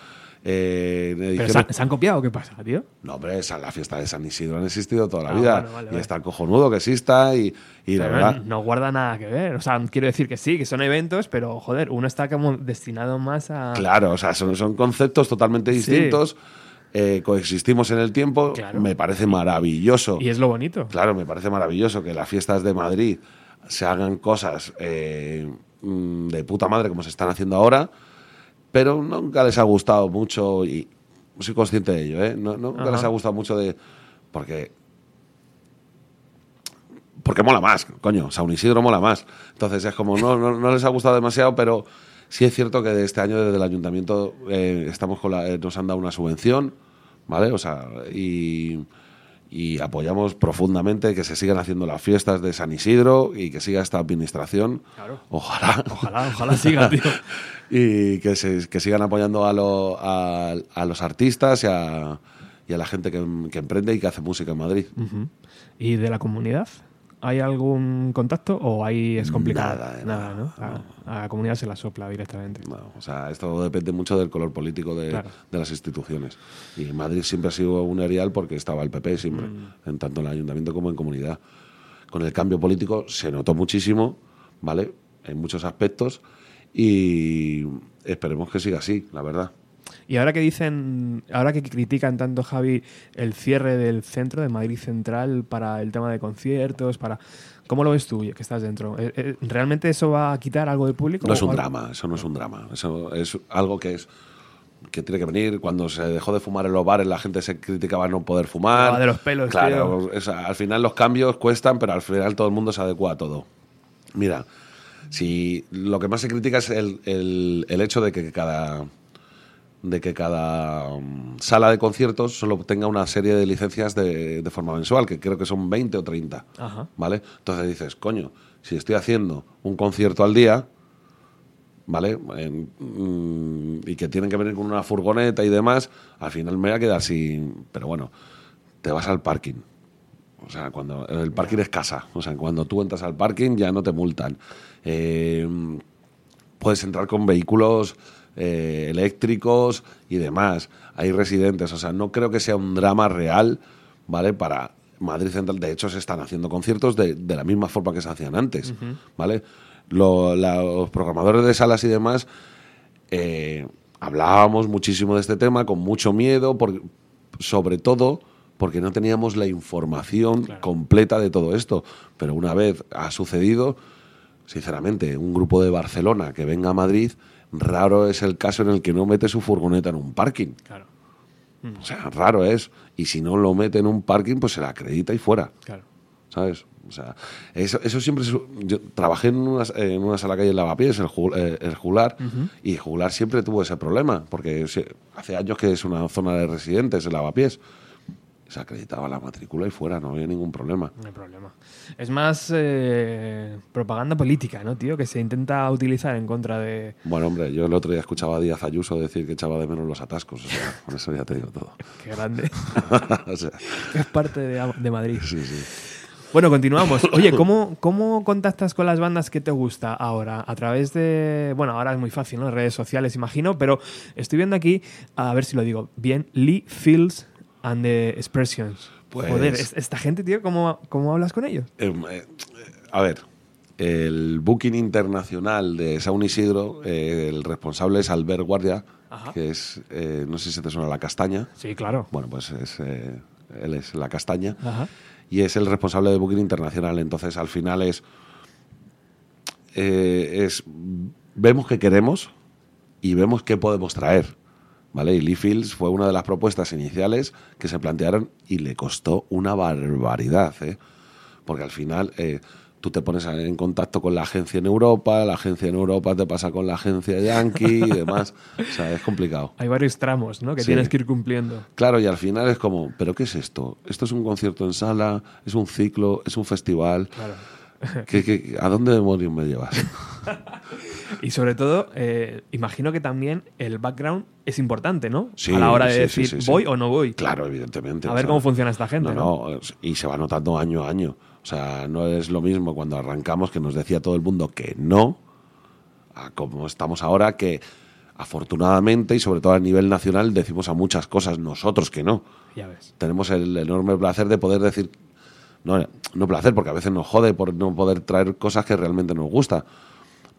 [SPEAKER 3] eh,
[SPEAKER 1] ¿Pero
[SPEAKER 3] dijeron-
[SPEAKER 1] se, han- copiado? ¿Qué pasa, tío?
[SPEAKER 3] No, hombre, esa, la fiesta de San Isidro han existido toda la
[SPEAKER 1] Ah,
[SPEAKER 3] vida.
[SPEAKER 1] vale,
[SPEAKER 3] y
[SPEAKER 1] vale.
[SPEAKER 3] está cojonudo que exista y, y la verdad...
[SPEAKER 1] no, no guarda nada que ver. O sea, quiero decir que sí, que son eventos, pero joder, uno está como destinado más a.
[SPEAKER 3] Claro, o sea, son, son conceptos totalmente
[SPEAKER 1] Sí.
[SPEAKER 3] distintos. eh, coexistimos en el tiempo.
[SPEAKER 1] Claro.
[SPEAKER 3] Me parece maravilloso.
[SPEAKER 1] Y es lo bonito.
[SPEAKER 3] Claro, me parece maravilloso que las fiestas de Madrid se hagan cosas eh, mm, de puta madre como se están haciendo ahora, pero nunca les ha gustado mucho y soy consciente de ello, ¿eh? No- nunca
[SPEAKER 1] Ajá.
[SPEAKER 3] les ha gustado mucho de... porque... Porque mola más, coño, San Isidro mola más. Entonces es como, no, no, no les ha gustado demasiado, pero sí es cierto que de este año desde el ayuntamiento eh, estamos con la, eh, nos han dado una subvención, ¿vale? O sea, y, y apoyamos profundamente que se sigan haciendo las fiestas de San Isidro y que siga esta administración.
[SPEAKER 1] Claro.
[SPEAKER 3] Ojalá.
[SPEAKER 1] Ojalá, ojalá siga, tío.
[SPEAKER 3] y que, se, que sigan apoyando a, lo- a, a los artistas y a, y a la gente que, que emprende y que hace música en Madrid.
[SPEAKER 1] ¿Y de la comunidad? ¿Hay algún contacto o ahí es complicado?
[SPEAKER 3] Nada
[SPEAKER 1] nada,
[SPEAKER 3] nada,
[SPEAKER 1] ¿no? A, a la comunidad se la sopla directamente.
[SPEAKER 3] No, o sea, esto depende mucho del color político de,
[SPEAKER 1] Claro.
[SPEAKER 3] de las instituciones. Y Madrid siempre ha sido un erial porque estaba el PP siempre, en tanto en el ayuntamiento como en comunidad. Con el cambio político se notó muchísimo, ¿vale? En muchos aspectos y esperemos que siga así, la verdad.
[SPEAKER 1] Y ahora que dicen, ahora que critican tanto, Javi, el cierre del centro de Madrid Central para el tema de conciertos, para... ¿Cómo lo ves tú, que estás dentro? ¿Eh, eh, ¿Realmente eso va a quitar algo del público?
[SPEAKER 3] No es
[SPEAKER 1] ¿O
[SPEAKER 3] un
[SPEAKER 1] algo-
[SPEAKER 3] drama, eso no es un drama. Eso es algo que es que tiene que venir. Cuando se dejó de fumar en los bares, la gente se criticaba no poder fumar.
[SPEAKER 1] Va de los pelos,
[SPEAKER 3] Claro, es- al final los cambios cuestan, pero al final todo el mundo se adecua a todo. Mira, si lo que más se critica es el, el- el hecho de que cada de que cada mm, sala de conciertos solo tenga una serie de licencias de, de forma mensual, que creo que son 20 o 30.
[SPEAKER 1] Ajá.
[SPEAKER 3] ¿Vale? Entonces dices, coño, si estoy haciendo un concierto al día, ¿vale? Mm, y que tienen que venir con una furgoneta y demás, al final me voy a quedar sin. Pero bueno, te vas al parking. O sea, cuando el parking es casa. O sea, cuando tú entras al parking ya no te multan. Eh, puedes entrar con vehículos eh, eléctricos y demás. Hay residentes. O sea, no creo que sea un drama real, ¿vale? Para Madrid Central. De hecho, se están haciendo conciertos de, de la misma forma que se hacían antes, ¿vale? Lo- la- los programadores de salas y demás eh, hablábamos muchísimo de este tema con mucho miedo, por- sobre todo porque no teníamos la información completa de todo esto. Pero una vez ha sucedido, sinceramente, un grupo de Barcelona que venga a Madrid, raro es el caso en el que no mete su furgoneta en un parking.
[SPEAKER 1] Claro,
[SPEAKER 3] O sea, raro es. Y si no lo mete en un parking, pues se la acredita y fuera.
[SPEAKER 1] claro.
[SPEAKER 3] ¿sabes? O sea, eso, eso siempre... es- Yo trabajé en una, en una sala calle en Lavapiés, el, eh, el Jular, y Jular siempre tuvo ese problema, porque hace años que es una zona de residentes, el Lavapiés. Se acreditaba la matrícula y fuera, no había ningún problema.
[SPEAKER 1] No hay problema. Es más eh, propaganda política, ¿no, tío? Que se intenta utilizar en contra de...
[SPEAKER 3] Bueno, hombre, yo el otro día escuchaba a Díaz Ayuso decir que echaba de menos los atascos. O sea, con eso ya te digo todo.
[SPEAKER 1] Qué grande.
[SPEAKER 3] o sea,
[SPEAKER 1] es parte de, de Madrid.
[SPEAKER 3] sí, sí.
[SPEAKER 1] Bueno, continuamos. Oye, ¿cómo, ¿cómo contactas con las bandas que te gusta ahora? A través de. Bueno, ahora es muy fácil, ¿no? Redes sociales, imagino, pero estoy viendo aquí, a ver si lo digo bien, Lee Fields and the Expressions.
[SPEAKER 3] Pues-
[SPEAKER 1] Joder, es- esta gente, tío, ¿cómo, cómo hablas con ellos?
[SPEAKER 3] Eh, eh, a ver, el booking internacional de Saun Isidro, eh, el responsable es Albert Guardia,
[SPEAKER 1] Ajá.
[SPEAKER 3] que es, no sé si te suena la castaña.
[SPEAKER 1] Sí, claro.
[SPEAKER 3] Bueno, pues es, él es la castaña.
[SPEAKER 1] Ajá.
[SPEAKER 3] y es el responsable de Booking Internacional. Entonces, al final es, eh, es vemos qué queremos y vemos qué podemos traer. ¿Vale? Y Lee Fields fue una de las propuestas iniciales que se plantearon y le costó una barbaridad, ¿eh? Porque al final eh, tú te pones en contacto con la agencia en Europa, la agencia en Europa te pasa con la agencia yankee y demás. O sea, es complicado.
[SPEAKER 1] Hay varios tramos, ¿no? Que
[SPEAKER 3] Sí.
[SPEAKER 1] tienes que ir cumpliendo.
[SPEAKER 3] Claro, y al final es como, ¿pero qué es esto? ¿Esto es un concierto en sala? ¿Es un ciclo? ¿Es un festival?
[SPEAKER 1] Claro.
[SPEAKER 3] ¿Qué- qué- a dónde demonios me llevas?
[SPEAKER 1] Y sobre todo, eh, imagino que también el background es importante, ¿no?
[SPEAKER 3] Sí,
[SPEAKER 1] a la hora de
[SPEAKER 3] sí,
[SPEAKER 1] decir,
[SPEAKER 3] sí.
[SPEAKER 1] ¿voy o no voy?
[SPEAKER 3] Claro, evidentemente.
[SPEAKER 1] A
[SPEAKER 3] o
[SPEAKER 1] ver
[SPEAKER 3] sea,
[SPEAKER 1] cómo funciona esta gente,
[SPEAKER 3] no, y se va notando año a año. O sea, no es lo mismo cuando arrancamos que nos decía todo el mundo que no, a como estamos ahora que afortunadamente y sobre todo a nivel nacional decimos a muchas cosas nosotros que no.
[SPEAKER 1] Ya ves.
[SPEAKER 3] tenemos el enorme placer de poder decir, no, no placer, porque a veces nos jode por no poder traer cosas que realmente nos gusta,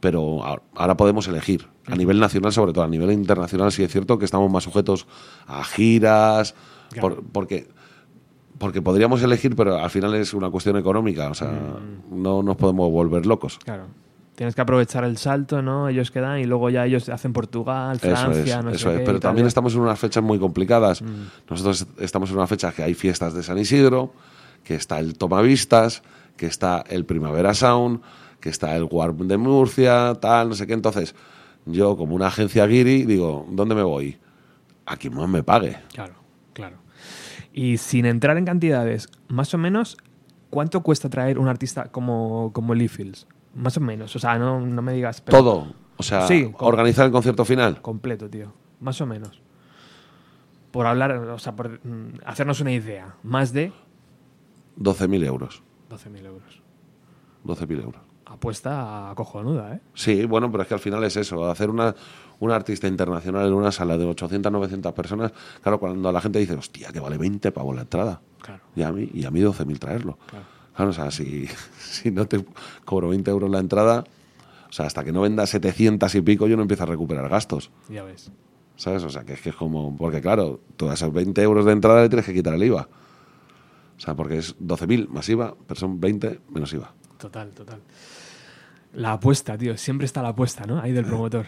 [SPEAKER 3] pero ahora podemos elegir, a nivel nacional sobre todo, a nivel internacional sí es cierto que estamos más sujetos a giras,
[SPEAKER 1] Claro.
[SPEAKER 3] por- porque, porque podríamos elegir, pero al final es una cuestión económica, o sea, no nos podemos volver locos.
[SPEAKER 1] Claro. Tienes que aprovechar el salto, ¿no? Ellos quedan y luego ya ellos hacen Portugal,
[SPEAKER 3] Eso es,
[SPEAKER 1] Francia, no
[SPEAKER 3] eso
[SPEAKER 1] sé
[SPEAKER 3] es.
[SPEAKER 1] qué,
[SPEAKER 3] Pero también estamos en unas fechas muy complicadas.
[SPEAKER 1] Mm.
[SPEAKER 3] Nosotros estamos en una fecha que hay fiestas de San Isidro, que está el Tomavistas, que está el Primavera Sound, que está el Warp de Murcia, tal, no sé qué. Entonces, yo como una agencia guiri digo, ¿dónde me voy? A quien más me pague.
[SPEAKER 1] Claro, claro. Y sin entrar en cantidades, más o menos, ¿cuánto cuesta traer un artista como, como Lee Fields? Más o menos, o sea, no, no me digas... pero
[SPEAKER 3] Todo. O sea,
[SPEAKER 1] Sí,
[SPEAKER 3] organizar el concierto final.
[SPEAKER 1] Completo, tío. Más o menos. Por hablar, o sea, por mm, hacernos una idea. Más de
[SPEAKER 3] 12.000 euros.
[SPEAKER 1] 12.000 euros.
[SPEAKER 3] 12.000 euros.
[SPEAKER 1] Apuesta cojonuda, ¿eh?
[SPEAKER 3] Sí, bueno, pero es que al final es eso, hacer una, un artista internacional en una sala de 800, 900 personas, claro, cuando la gente dice, hostia, que vale 20 pavos la entrada,
[SPEAKER 1] Claro.
[SPEAKER 3] y a mí, y a mí 12.000 traerlo.
[SPEAKER 1] Claro.
[SPEAKER 3] Claro, o sea, si, si no te cobro 20 euros la entrada, o sea, hasta que no venda 700 y pico, yo no empiezo a recuperar gastos,
[SPEAKER 1] Ya ves.
[SPEAKER 3] ¿sabes? O sea, que es que es como, porque claro, todas esas 20 euros de entrada le tienes que quitar el IVA. O sea, porque es 12.000 más IVA, pero son 20 menos IVA.
[SPEAKER 1] Total, total. La apuesta, tío. Siempre está la apuesta, ¿no? Ahí del promotor.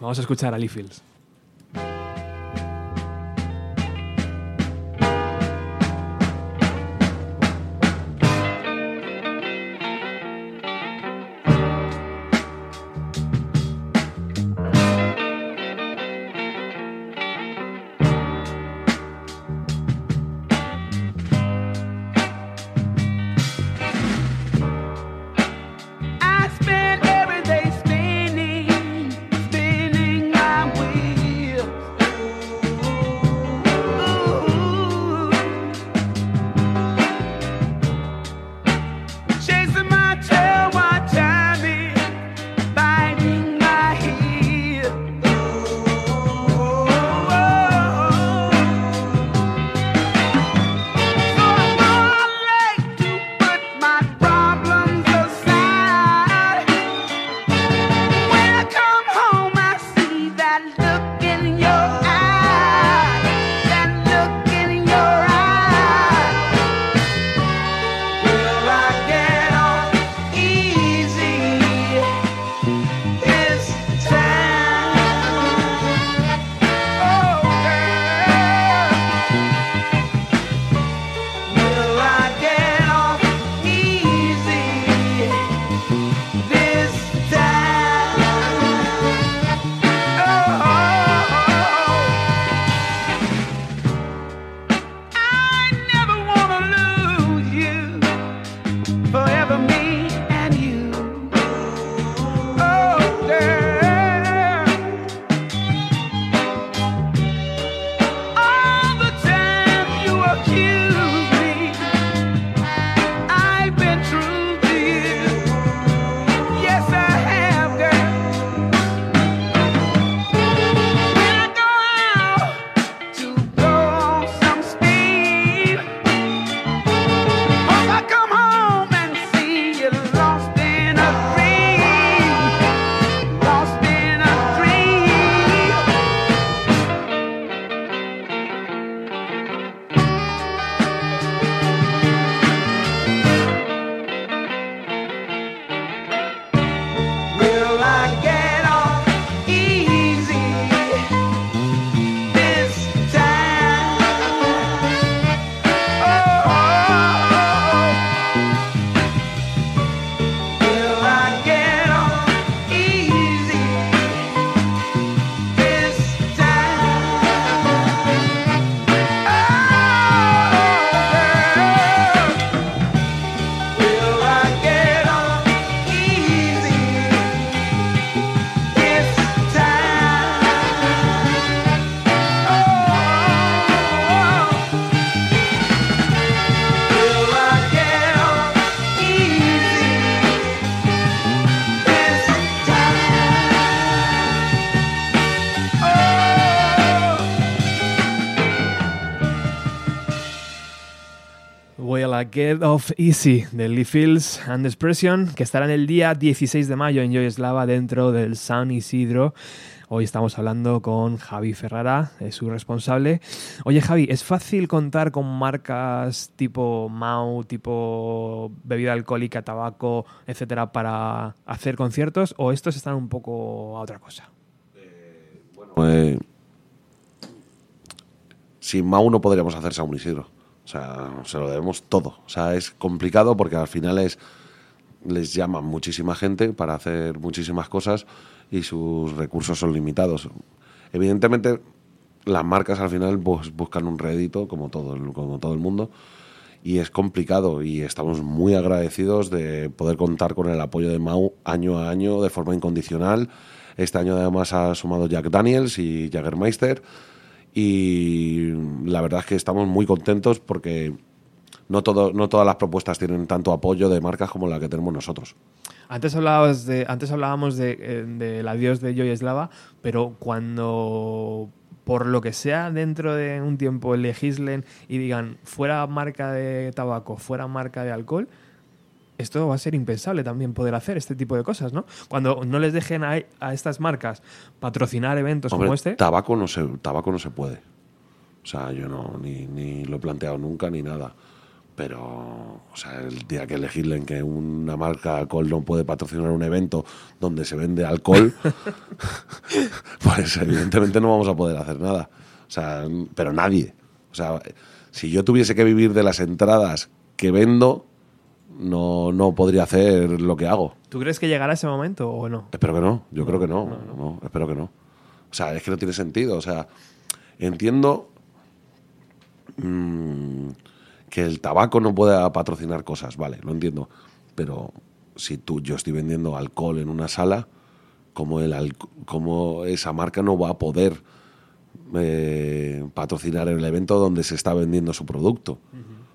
[SPEAKER 1] Vamos a escuchar a Lee Fields. Get Off Easy de Lee Fields and Expression, que estarán el día 16 de mayo en Joyeslava dentro del San Isidro. Hoy estamos hablando con Javi Ferrara, es su responsable. Oye Javi, ¿es fácil contar con marcas tipo Mau, tipo bebida alcohólica, tabaco, etcétera, para hacer conciertos o estos están un poco a otra cosa?
[SPEAKER 3] Eh, sin Mau no podríamos hacer San Isidro. O sea, se lo debemos todo. O sea, es complicado porque al final es, les llaman muchísima gente para hacer muchísimas cosas y sus recursos son limitados. Evidentemente, las marcas al final bus- buscan un rédito, como todo, como todo el mundo, y es complicado y estamos muy agradecidos de poder contar con el apoyo de Mau año a año de forma incondicional. Este año además ha sumado Jack Daniels y Jagermeister y la verdad es que estamos muy contentos porque no, todo, no todas las propuestas tienen tanto apoyo de marcas como la que tenemos nosotros.
[SPEAKER 1] Antes hablabas antes hablábamos de, eh, del adiós de Joyeslava, pero cuando por lo que sea dentro de un tiempo legislen y digan fuera marca de tabaco, fuera marca de alcohol, esto va a ser impensable también poder hacer este tipo de cosas, ¿no? Cuando no les dejen a, a estas marcas patrocinar eventos
[SPEAKER 3] Hombre,
[SPEAKER 1] como este,
[SPEAKER 3] tabaco, no se, tabaco no se puede. O sea, yo no, ni, ni lo he planteado nunca ni nada. Pero, o sea, el día que legislen que una marca de alcohol no puede patrocinar un evento donde se vende alcohol, pues evidentemente no vamos a poder hacer nada. O sea, pero nadie. O sea, si yo tuviese que vivir de las entradas que vendo, no, no podría hacer lo que hago.
[SPEAKER 1] ¿tú crees que llegará ese momento o no?
[SPEAKER 3] Espero que no, yo creo que no, no, espero que no. O sea, es que no tiene sentido. O sea, entiendo mm, que el tabaco no pueda patrocinar cosas, vale, lo entiendo. Pero si tú, yo estoy vendiendo alcohol en una sala, como, el como esa marca no va a poder eh, patrocinar el evento donde se está vendiendo su producto.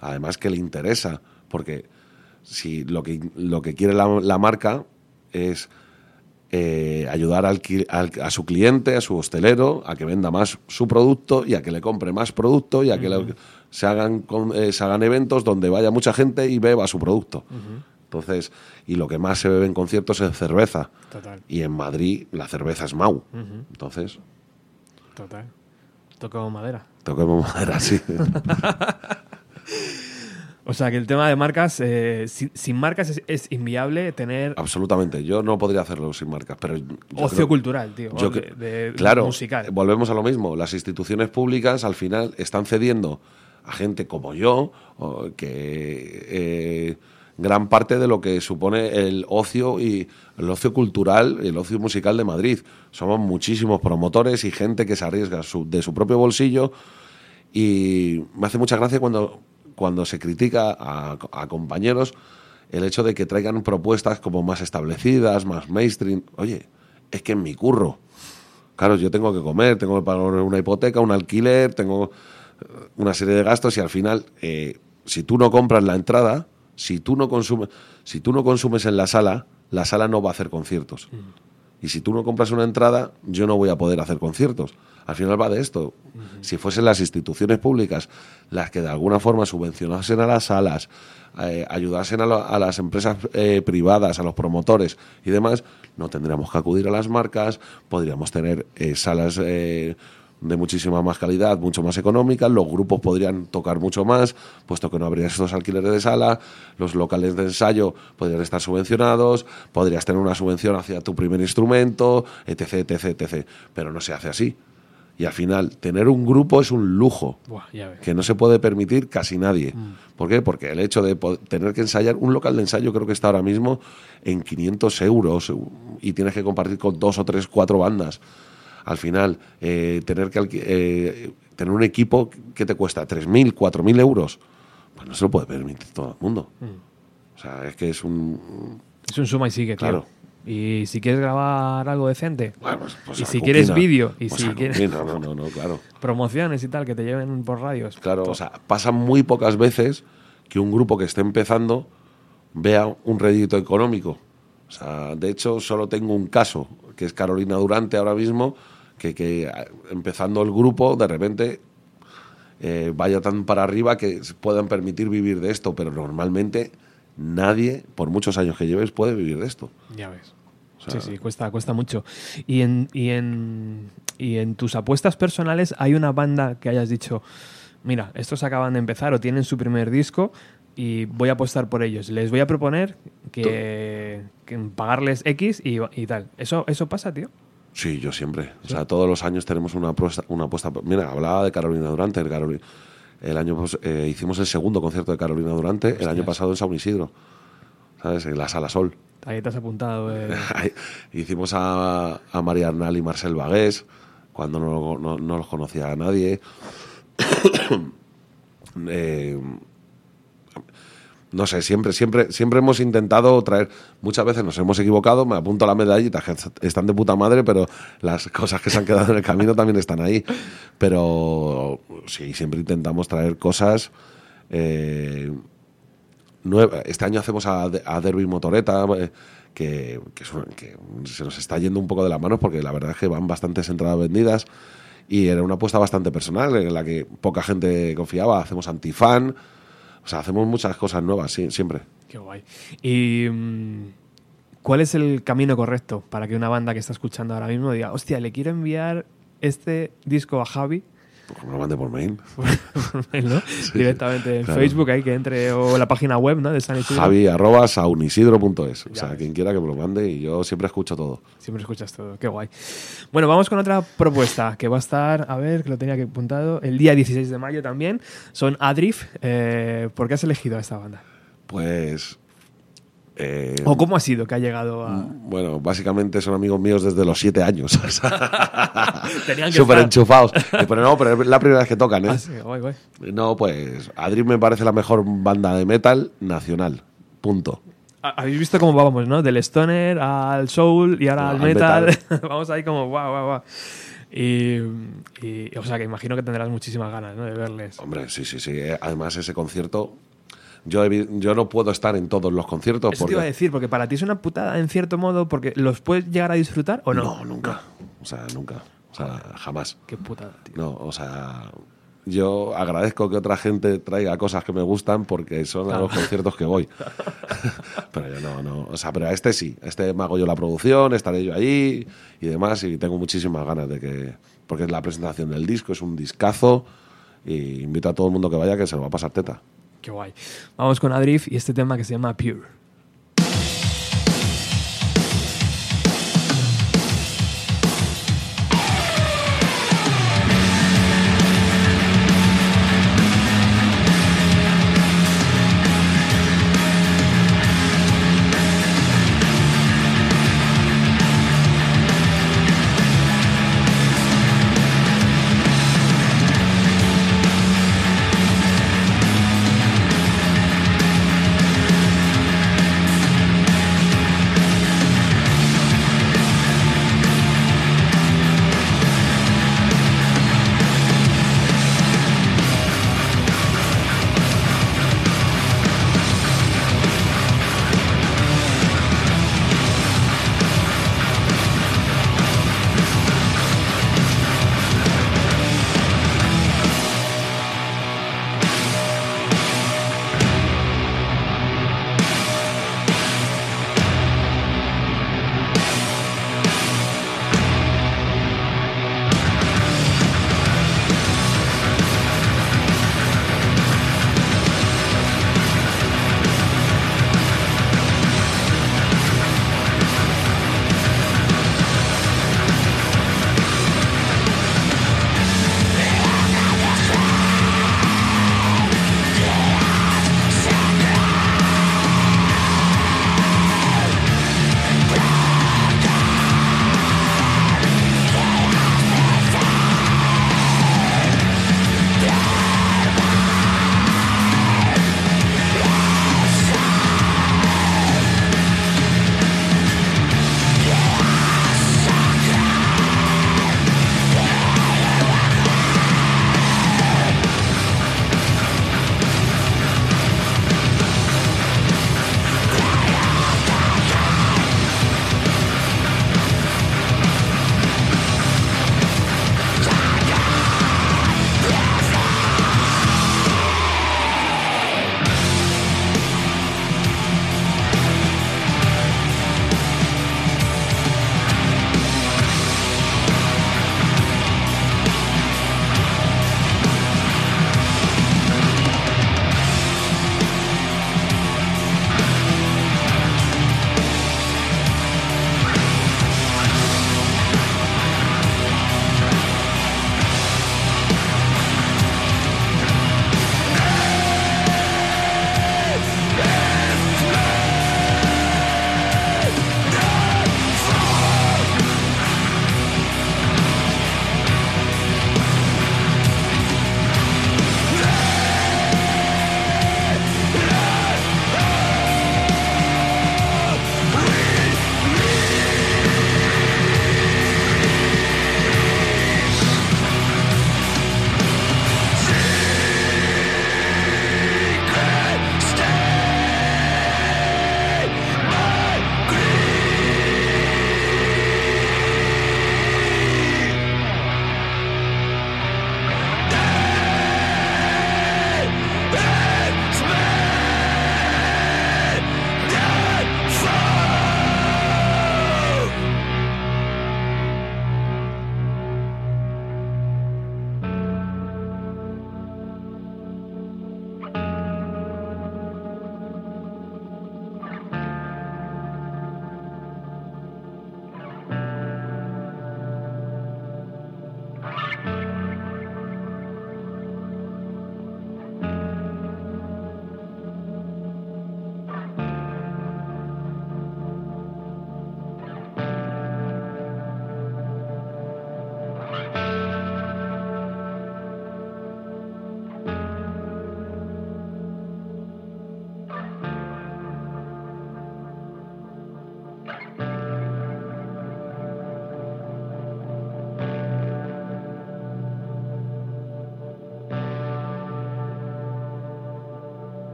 [SPEAKER 3] Además que le interesa, porque si lo que, lo que quiere la, la marca es eh, ayudar al al- a su cliente, a su hostelero, a que venda más su producto y a que le compre más producto y a que le- se, hagan, con- eh, se hagan eventos donde vaya mucha gente y beba su producto. Entonces, y lo que más se bebe en conciertos es cerveza.
[SPEAKER 1] Total,
[SPEAKER 3] Y en Madrid la cerveza es Mau. Entonces,
[SPEAKER 1] total. Madera.
[SPEAKER 3] toquemos madera así.
[SPEAKER 1] O sea que el tema de marcas, eh, sin, sin marcas es, es inviable tener
[SPEAKER 3] Absolutamente. Yo no podría hacerlo sin marcas, pero yo
[SPEAKER 1] ocio
[SPEAKER 3] creo-
[SPEAKER 1] cultural, tío.
[SPEAKER 3] Yo
[SPEAKER 1] o de,
[SPEAKER 3] que-
[SPEAKER 1] de
[SPEAKER 3] claro,
[SPEAKER 1] musical.
[SPEAKER 3] volvemos a lo mismo. Las instituciones públicas al final están cediendo a gente como yo, que eh, gran parte de lo que supone el ocio y el ocio cultural, el ocio musical de Madrid. Somos muchísimos promotores y gente que se arriesga su- de su propio bolsillo y me hace mucha gracia cuando, cuando se critica a, compañeros el hecho de que traigan propuestas como más establecidas, más mainstream. Oye, es que en mi curro, claro, yo tengo que comer, tengo que pagar una hipoteca, un alquiler, tengo eh, una serie de gastos y al final, eh, si tú no compras la entrada, si tú no consumes, si tú no consumes en la sala, la sala no va a hacer conciertos. Y si tú no compras una entrada, yo no voy a poder hacer conciertos. Al final va de esto. Si fuesen las instituciones públicas las que de alguna forma subvencionasen a las salas, eh, ayudasen a, lo- a las empresas eh, privadas, a los promotores y demás, no tendríamos que acudir a las marcas, podríamos tener eh, salas de muchísima más calidad, mucho más económicas, los grupos podrían tocar mucho más, puesto que no habría estos alquileres de sala, los locales de ensayo podrían estar subvencionados, podrías tener una subvención hacia tu primer instrumento, etc, etc, etc. Pero no se hace así. Y al final, tener un grupo es un lujo
[SPEAKER 1] Buah,
[SPEAKER 3] que no se puede permitir casi nadie. ¿Por qué? Porque el hecho de tener que ensayar, un local de ensayo creo que está ahora mismo en 500 euros y tienes que compartir con dos o tres, cuatro bandas. Al final, eh, tener que eh, tener un equipo que te cuesta 3.000, 4.000 euros, pues no se lo puede permitir todo el mundo. O sea, es que es un...
[SPEAKER 1] Es un suma y sigue, tío.
[SPEAKER 3] Claro.
[SPEAKER 1] Y si quieres grabar algo decente,
[SPEAKER 3] Bueno, pues- pues
[SPEAKER 1] y si
[SPEAKER 3] Cuquina.
[SPEAKER 1] quieres vídeo, y
[SPEAKER 3] Pues
[SPEAKER 1] si quieres
[SPEAKER 3] Cuquina, No, no, no, claro.
[SPEAKER 1] promociones y tal, que te lleven por radios.
[SPEAKER 3] Claro, o sea, pasa muy pocas veces que un grupo que esté empezando vea un rédito económico. O sea, de hecho, solo tengo un caso, que es Carolina Durante ahora mismo, que, que empezando el grupo, de repente eh, vaya tan para arriba que puedan permitir vivir de esto, pero normalmente nadie, por muchos años que lleves, puede vivir de esto.
[SPEAKER 1] Ya ves.
[SPEAKER 3] O sea,
[SPEAKER 1] sí, sí, cuesta, cuesta mucho. Y en, y, en, y en tus apuestas personales, ¿hay una banda que hayas dicho, mira, estos acaban de empezar o tienen su primer disco y voy a apostar por ellos? Les voy a proponer que, que pagarles X y, y tal. ¿Eso, ¿Eso pasa, tío?
[SPEAKER 3] Sí, yo siempre. O sea, todos los años tenemos una apuesta. Una apuesta mira, hablaba de Carolina Durante. El, año eh, hicimos el segundo concierto de Carolina Durante el año pasado en San Isidro. ¿Sabes? En la Sala Sol.
[SPEAKER 1] Ahí te has apuntado. eh.
[SPEAKER 3] Hicimos a, a María Arnal y Marcel Vagués cuando no, no- no los conocía a nadie. Eh, no sé, siempre, siempre, siempre hemos intentado traer. Muchas veces nos hemos equivocado, me apunto a la medallita, están de puta madre, pero las cosas que se han quedado en el camino también están ahí. Pero sí, siempre intentamos traer cosas. eh, Este año hacemos a, Derby Motoreta, eh, que, que se nos está yendo un poco de las manos porque la verdad es que van bastantes entradas vendidas y era una apuesta bastante personal en la que poca gente confiaba. Hacemos antifan, o sea, hacemos muchas cosas nuevas, sí, siempre.
[SPEAKER 1] Qué guay. ¿Y mm, cuál es el camino correcto para que una banda que está escuchando ahora mismo diga, hostia, le quiero enviar este disco a Javi?
[SPEAKER 3] Pues me lo mande por mail.
[SPEAKER 1] ¿no? Directamente en
[SPEAKER 3] claro.
[SPEAKER 1] Facebook, ahí que entre, o la página web ¿no? de San Isidro.
[SPEAKER 3] Javi arroba saunisidro.es. O sea,
[SPEAKER 1] ves.
[SPEAKER 3] quien quiera que me lo mande y yo siempre escucho todo.
[SPEAKER 1] Siempre escuchas todo, qué guay. Bueno, vamos con otra propuesta que va a estar, a ver, que lo tenía que apuntado, el día 16 de mayo también. Son Adrif. Eh, ¿Por qué has elegido a esta banda?
[SPEAKER 3] Pues. Eh,
[SPEAKER 1] ¿O cómo ha sido que ha llegado a...?
[SPEAKER 3] Bueno, básicamente son amigos míos desde los siete años.
[SPEAKER 1] Tenían que
[SPEAKER 3] Súper enchufados. Pero no, pero es la primera vez que tocan, ¿eh?
[SPEAKER 1] Ah, sí, guay, guay.
[SPEAKER 3] No, pues Adri me parece la mejor banda de metal nacional. Punto.
[SPEAKER 1] Ha- Habéis visto cómo vamos, ¿no? Del stoner al soul y ahora al
[SPEAKER 3] al
[SPEAKER 1] metal. vamos ahí como guau, guau, guau. Y, y, o sea, que imagino que tendrás muchísimas ganas, ¿no? De verles.
[SPEAKER 3] Hombre, sí, sí, sí. Además, ese concierto. Yo, yo no puedo estar en todos los conciertos.
[SPEAKER 1] Eso te
[SPEAKER 3] porque...
[SPEAKER 1] iba a decir, porque para ti es una putada en cierto modo, porque los puedes llegar a disfrutar o no.
[SPEAKER 3] No, nunca. O sea, nunca. O sea, jamás.
[SPEAKER 1] Qué putada, tío.
[SPEAKER 3] No, o sea, yo agradezco que otra gente traiga cosas que me gustan porque son a los conciertos que voy. pero yo no, no. O sea, pero a este sí. A este me hago yo la producción, estaré yo ahí y demás. Y tengo muchísimas ganas de que. Porque es la presentación del disco, es un discazo. Y invito a todo el mundo que vaya que se lo va a pasar teta.
[SPEAKER 1] Qué guay. Vamos con Adrif y este tema que se llama. Pure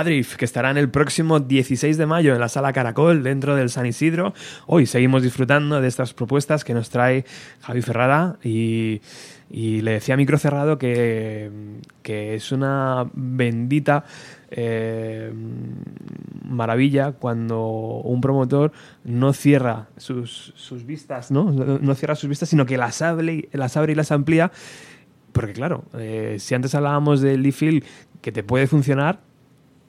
[SPEAKER 1] Adrift, que estará en el próximo 16 de mayo en la sala Caracol dentro del San Isidro. Hoy seguimos disfrutando de estas propuestas que nos trae Javi Ferrara y, le decía a micro cerrado que, es una bendita eh, maravilla cuando un promotor no cierra sus, vistas, ¿no? Cierra sus vistas, sino que las abre, y- las amplía. Porque claro, eh, si antes hablábamos del Leafil que te puede funcionar,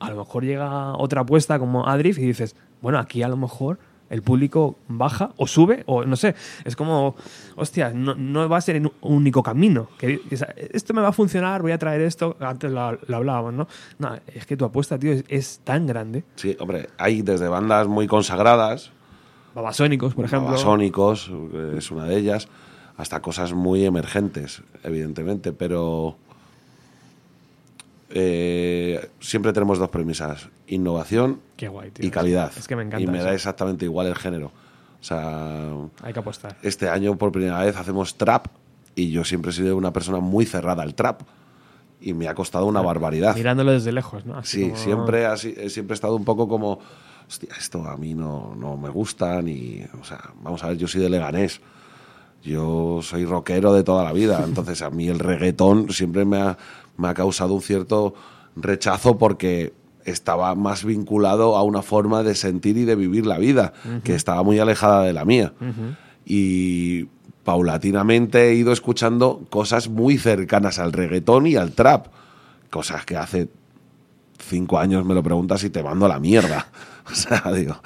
[SPEAKER 1] a lo mejor llega otra apuesta como Adrift y dices, bueno, aquí a lo mejor el público baja o sube o no sé. Es como, hostia, no, no va a ser un único camino. Que, que sa- esto me va a funcionar, voy a traer esto. Antes lo, lo hablábamos, ¿no? No, es que tu apuesta, tío, es, es tan grande.
[SPEAKER 3] Sí, hombre, hay desde bandas muy consagradas,
[SPEAKER 1] Babasónicos, por ejemplo.
[SPEAKER 3] Babasónicos, es una de ellas, hasta cosas muy emergentes, evidentemente, pero eh, siempre tenemos dos premisas, innovación
[SPEAKER 1] guay,
[SPEAKER 3] y calidad.
[SPEAKER 1] Es que me encanta.
[SPEAKER 3] Y me
[SPEAKER 1] eso.
[SPEAKER 3] da exactamente igual el género. O sea,
[SPEAKER 1] Hay que apostar.
[SPEAKER 3] este año por primera vez hacemos trap y yo siempre he sido una persona muy cerrada al trap y me ha costado una barbaridad.
[SPEAKER 1] Mirándolo desde lejos, ¿no? Así
[SPEAKER 3] Sí,
[SPEAKER 1] como-
[SPEAKER 3] siempre, así, siempre he estado un poco como, hostia, esto a mí no, no me gusta ni, o sea, vamos a ver, yo soy de Leganés, yo soy rockero de toda la vida, entonces a mí el reggaetón siempre me ha, me ha causado un cierto rechazo porque estaba más vinculado a una forma de sentir y de vivir la vida, que estaba muy alejada de la mía. Y paulatinamente he ido escuchando cosas muy cercanas al reggaetón y al trap, cosas que hace cinco años me lo preguntas y te mando a la mierda. O sea, digo.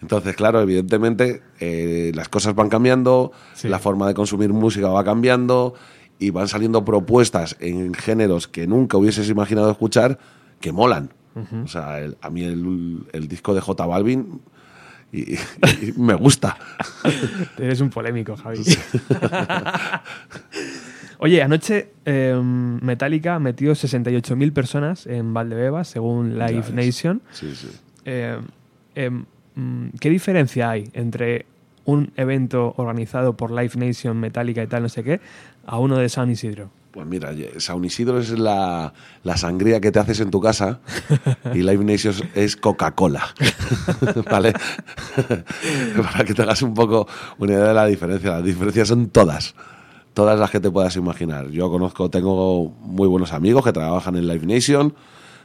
[SPEAKER 3] Entonces, claro, evidentemente eh, las cosas van cambiando,
[SPEAKER 1] Sí.
[SPEAKER 3] la forma de consumir música va cambiando y van saliendo propuestas en géneros que nunca hubieses imaginado escuchar que molan. O sea, el- a mí el, el disco de J Balvin y- y me gusta.
[SPEAKER 1] Eres un polémico, Javi. Oye, anoche eh, Metallica metió 68.000 personas en Valdebebas, según Live. Nation.
[SPEAKER 3] Sí, sí.
[SPEAKER 1] Eh, eh, mm, ¿Qué diferencia hay entre un evento organizado por Live Nation, Metallica y tal, no sé qué, a uno de San Isidro?
[SPEAKER 3] Pues mira, San Isidro es la, la sangría que te haces en tu casa y Live Nation es Coca-Cola. ¿Vale? Para que te hagas un poco una idea de la diferencia. Las diferencias son todas. Todas las que te puedas imaginar. Yo conozco, tengo muy buenos amigos que trabajan en Live Nation.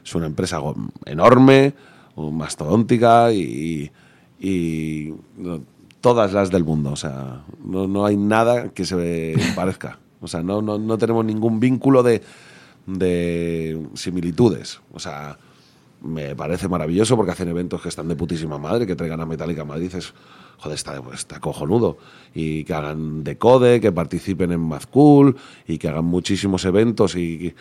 [SPEAKER 3] Es una empresa enorme, mastodóntica y, y todas las del mundo. O sea, no, no hay nada que se parezca. O sea, no, no, no tenemos ningún vínculo de, de similitudes. O sea, me parece maravilloso porque hacen eventos que están de putísima madre, que traigan a Metallica a Madrid, es, joder, está, está cojonudo. Y que hagan decode, que participen en Mad Cool y que hagan muchísimos eventos y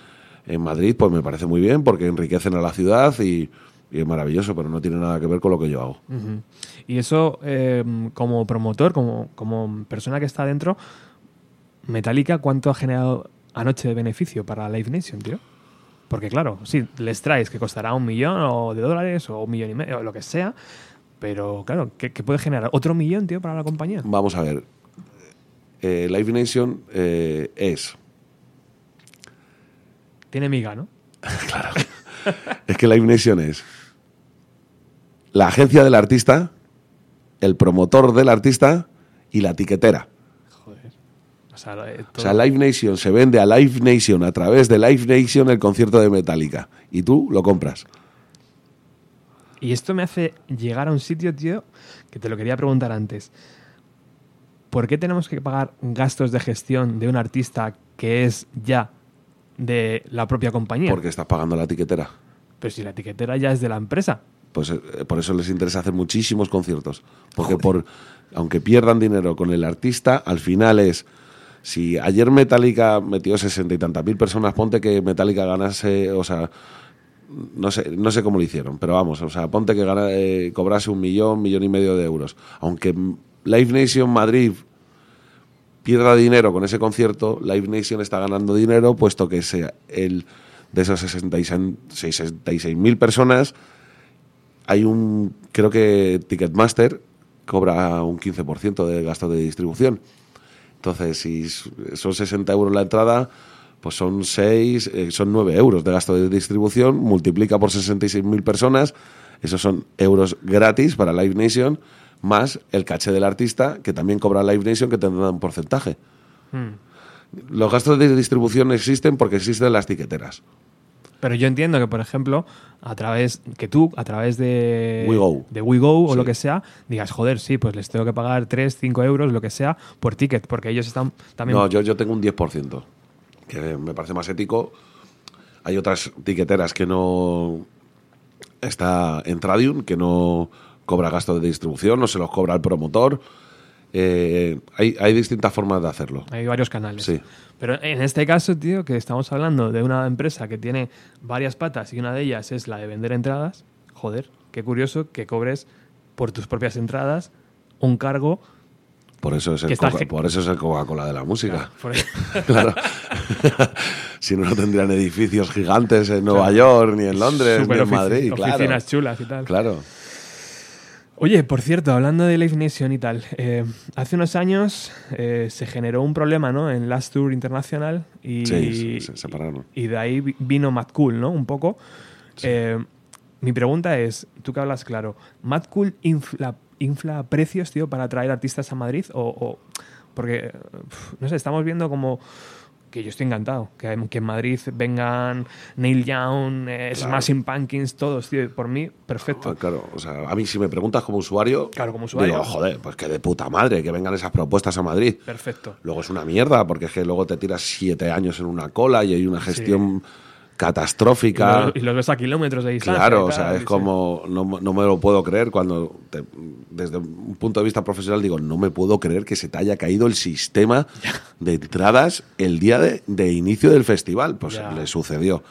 [SPEAKER 3] en Madrid, pues me parece muy bien porque enriquecen a la ciudad y, es maravilloso, pero no tiene nada que ver con lo que yo hago.
[SPEAKER 1] Y eso, eh, como promotor, como, como persona que está dentro, Metallica, ¿cuánto ha generado anoche de beneficio para Live Nation, tío? Porque claro, sí, les traes que costará un millón o de dólares o un millón y medio, o lo que sea, pero claro, ¿qué, qué puede generar? ¿Otro millón, tío, para la compañía?
[SPEAKER 3] Vamos a ver. Eh, Live Nation eh, es
[SPEAKER 1] Tiene miga, ¿no?
[SPEAKER 3] Es que Live Nation es la agencia del artista, el promotor del artista y la tiquetera.
[SPEAKER 1] O sea, eh,
[SPEAKER 3] O
[SPEAKER 1] todo-
[SPEAKER 3] sea, Live Nation se vende a Live Nation a través de Live Nation el concierto de Metallica. Y tú lo compras.
[SPEAKER 1] Y esto me hace llegar a un sitio, tío, que te lo quería preguntar antes. ¿Por qué tenemos que pagar gastos de gestión de un artista que es ya de la propia compañía?
[SPEAKER 3] Porque estás pagando la tiquetera.
[SPEAKER 1] Pero si la etiquetera ya es de la empresa.
[SPEAKER 3] Pues eh, por eso les interesa hacer muchísimos conciertos. Porque por aunque pierdan dinero con el artista, al final es. Si ayer Metallica metió sesenta y tantas mil personas, ponte que Metallica ganase, o sea, no sé, no sé cómo lo hicieron, pero vamos, o sea, ponte que gana, eh, cobrase un millón, millón y medio de euros. Aunque Live Nation Madrid pierda dinero con ese concierto, Live Nation está ganando dinero, puesto que sea el, de esas 66 mil personas, hay un, creo que Ticketmaster cobra un 15% de gasto de distribución. Entonces, si son 60 euros la entrada, pues son 6, son 9 euros de gasto de distribución, multiplica por 66.000 personas, esos son euros gratis para Live Nation, más el caché del artista, que también cobra Live Nation, que tendrá un porcentaje. Los gastos de distribución existen porque existen las tiqueteras.
[SPEAKER 1] Pero yo entiendo que, por ejemplo, a través que tú, a través de
[SPEAKER 3] WeGo.
[SPEAKER 1] de WeGo o lo que sea, digas, joder, sí, pues les tengo que pagar 3, 5 euros, lo que sea, por ticket, porque ellos están también.
[SPEAKER 3] No, yo, yo tengo un 10%, que me parece más ético. Hay otras tiqueteras que no... Está en Tradium, que no cobra gastos de distribución, no se los cobra el promotor. Eh, hay, hay distintas formas de hacerlo.
[SPEAKER 1] Hay varios canales.
[SPEAKER 3] Sí.
[SPEAKER 1] Pero en este caso, tío, que estamos hablando de una empresa que tiene varias patas y una de ellas es la de vender entradas, joder, qué curioso que cobres por tus propias entradas un cargo.
[SPEAKER 3] Por eso es el, Coca-
[SPEAKER 1] ge-
[SPEAKER 3] por eso es el Coca-Cola de la música. Claro. si no, no tendrían edificios gigantes en Nueva York, ni en Londres, ni en Madrid.
[SPEAKER 1] Oficinas
[SPEAKER 3] Claro.
[SPEAKER 1] chulas y tal.
[SPEAKER 3] claro.
[SPEAKER 1] Oye, por cierto, hablando de Live Nation y tal, eh, hace unos años eh, se generó un problema ¿no? en Last Tour Internacional y,
[SPEAKER 3] Sí, se separaron.
[SPEAKER 1] y de ahí vi- vino Mad Cool, ¿no? Un poco. Eh, mi pregunta es, tú que hablas claro, ¿Mad Cool infla, infla precios, tío, para atraer artistas a Madrid? O, o- porque, no sé, estamos viendo como que yo estoy encantado, que, que en Madrid vengan Neil Young, eh,
[SPEAKER 3] Claro.
[SPEAKER 1] Smashing Pumpkins, todos, tío, por mí, perfecto.
[SPEAKER 3] Ah, Claro, o sea, a mí si me preguntas como usuario,
[SPEAKER 1] Claro, como usuario.
[SPEAKER 3] digo, joder, pues que de puta madre que vengan esas propuestas a Madrid.
[SPEAKER 1] Perfecto.
[SPEAKER 3] Luego es una mierda, porque es que luego te tiras siete años en una cola y hay una gestión catastrófica.
[SPEAKER 1] lo- y los ves a kilómetros de distancia.
[SPEAKER 3] Claro, o sea, es como, no, no me lo puedo creer cuando, te- desde un punto de vista profesional, digo, no me puedo creer que se te haya caído el sistema de entradas el día de, de inicio del festival. Pues
[SPEAKER 1] Ya.
[SPEAKER 3] le sucedió.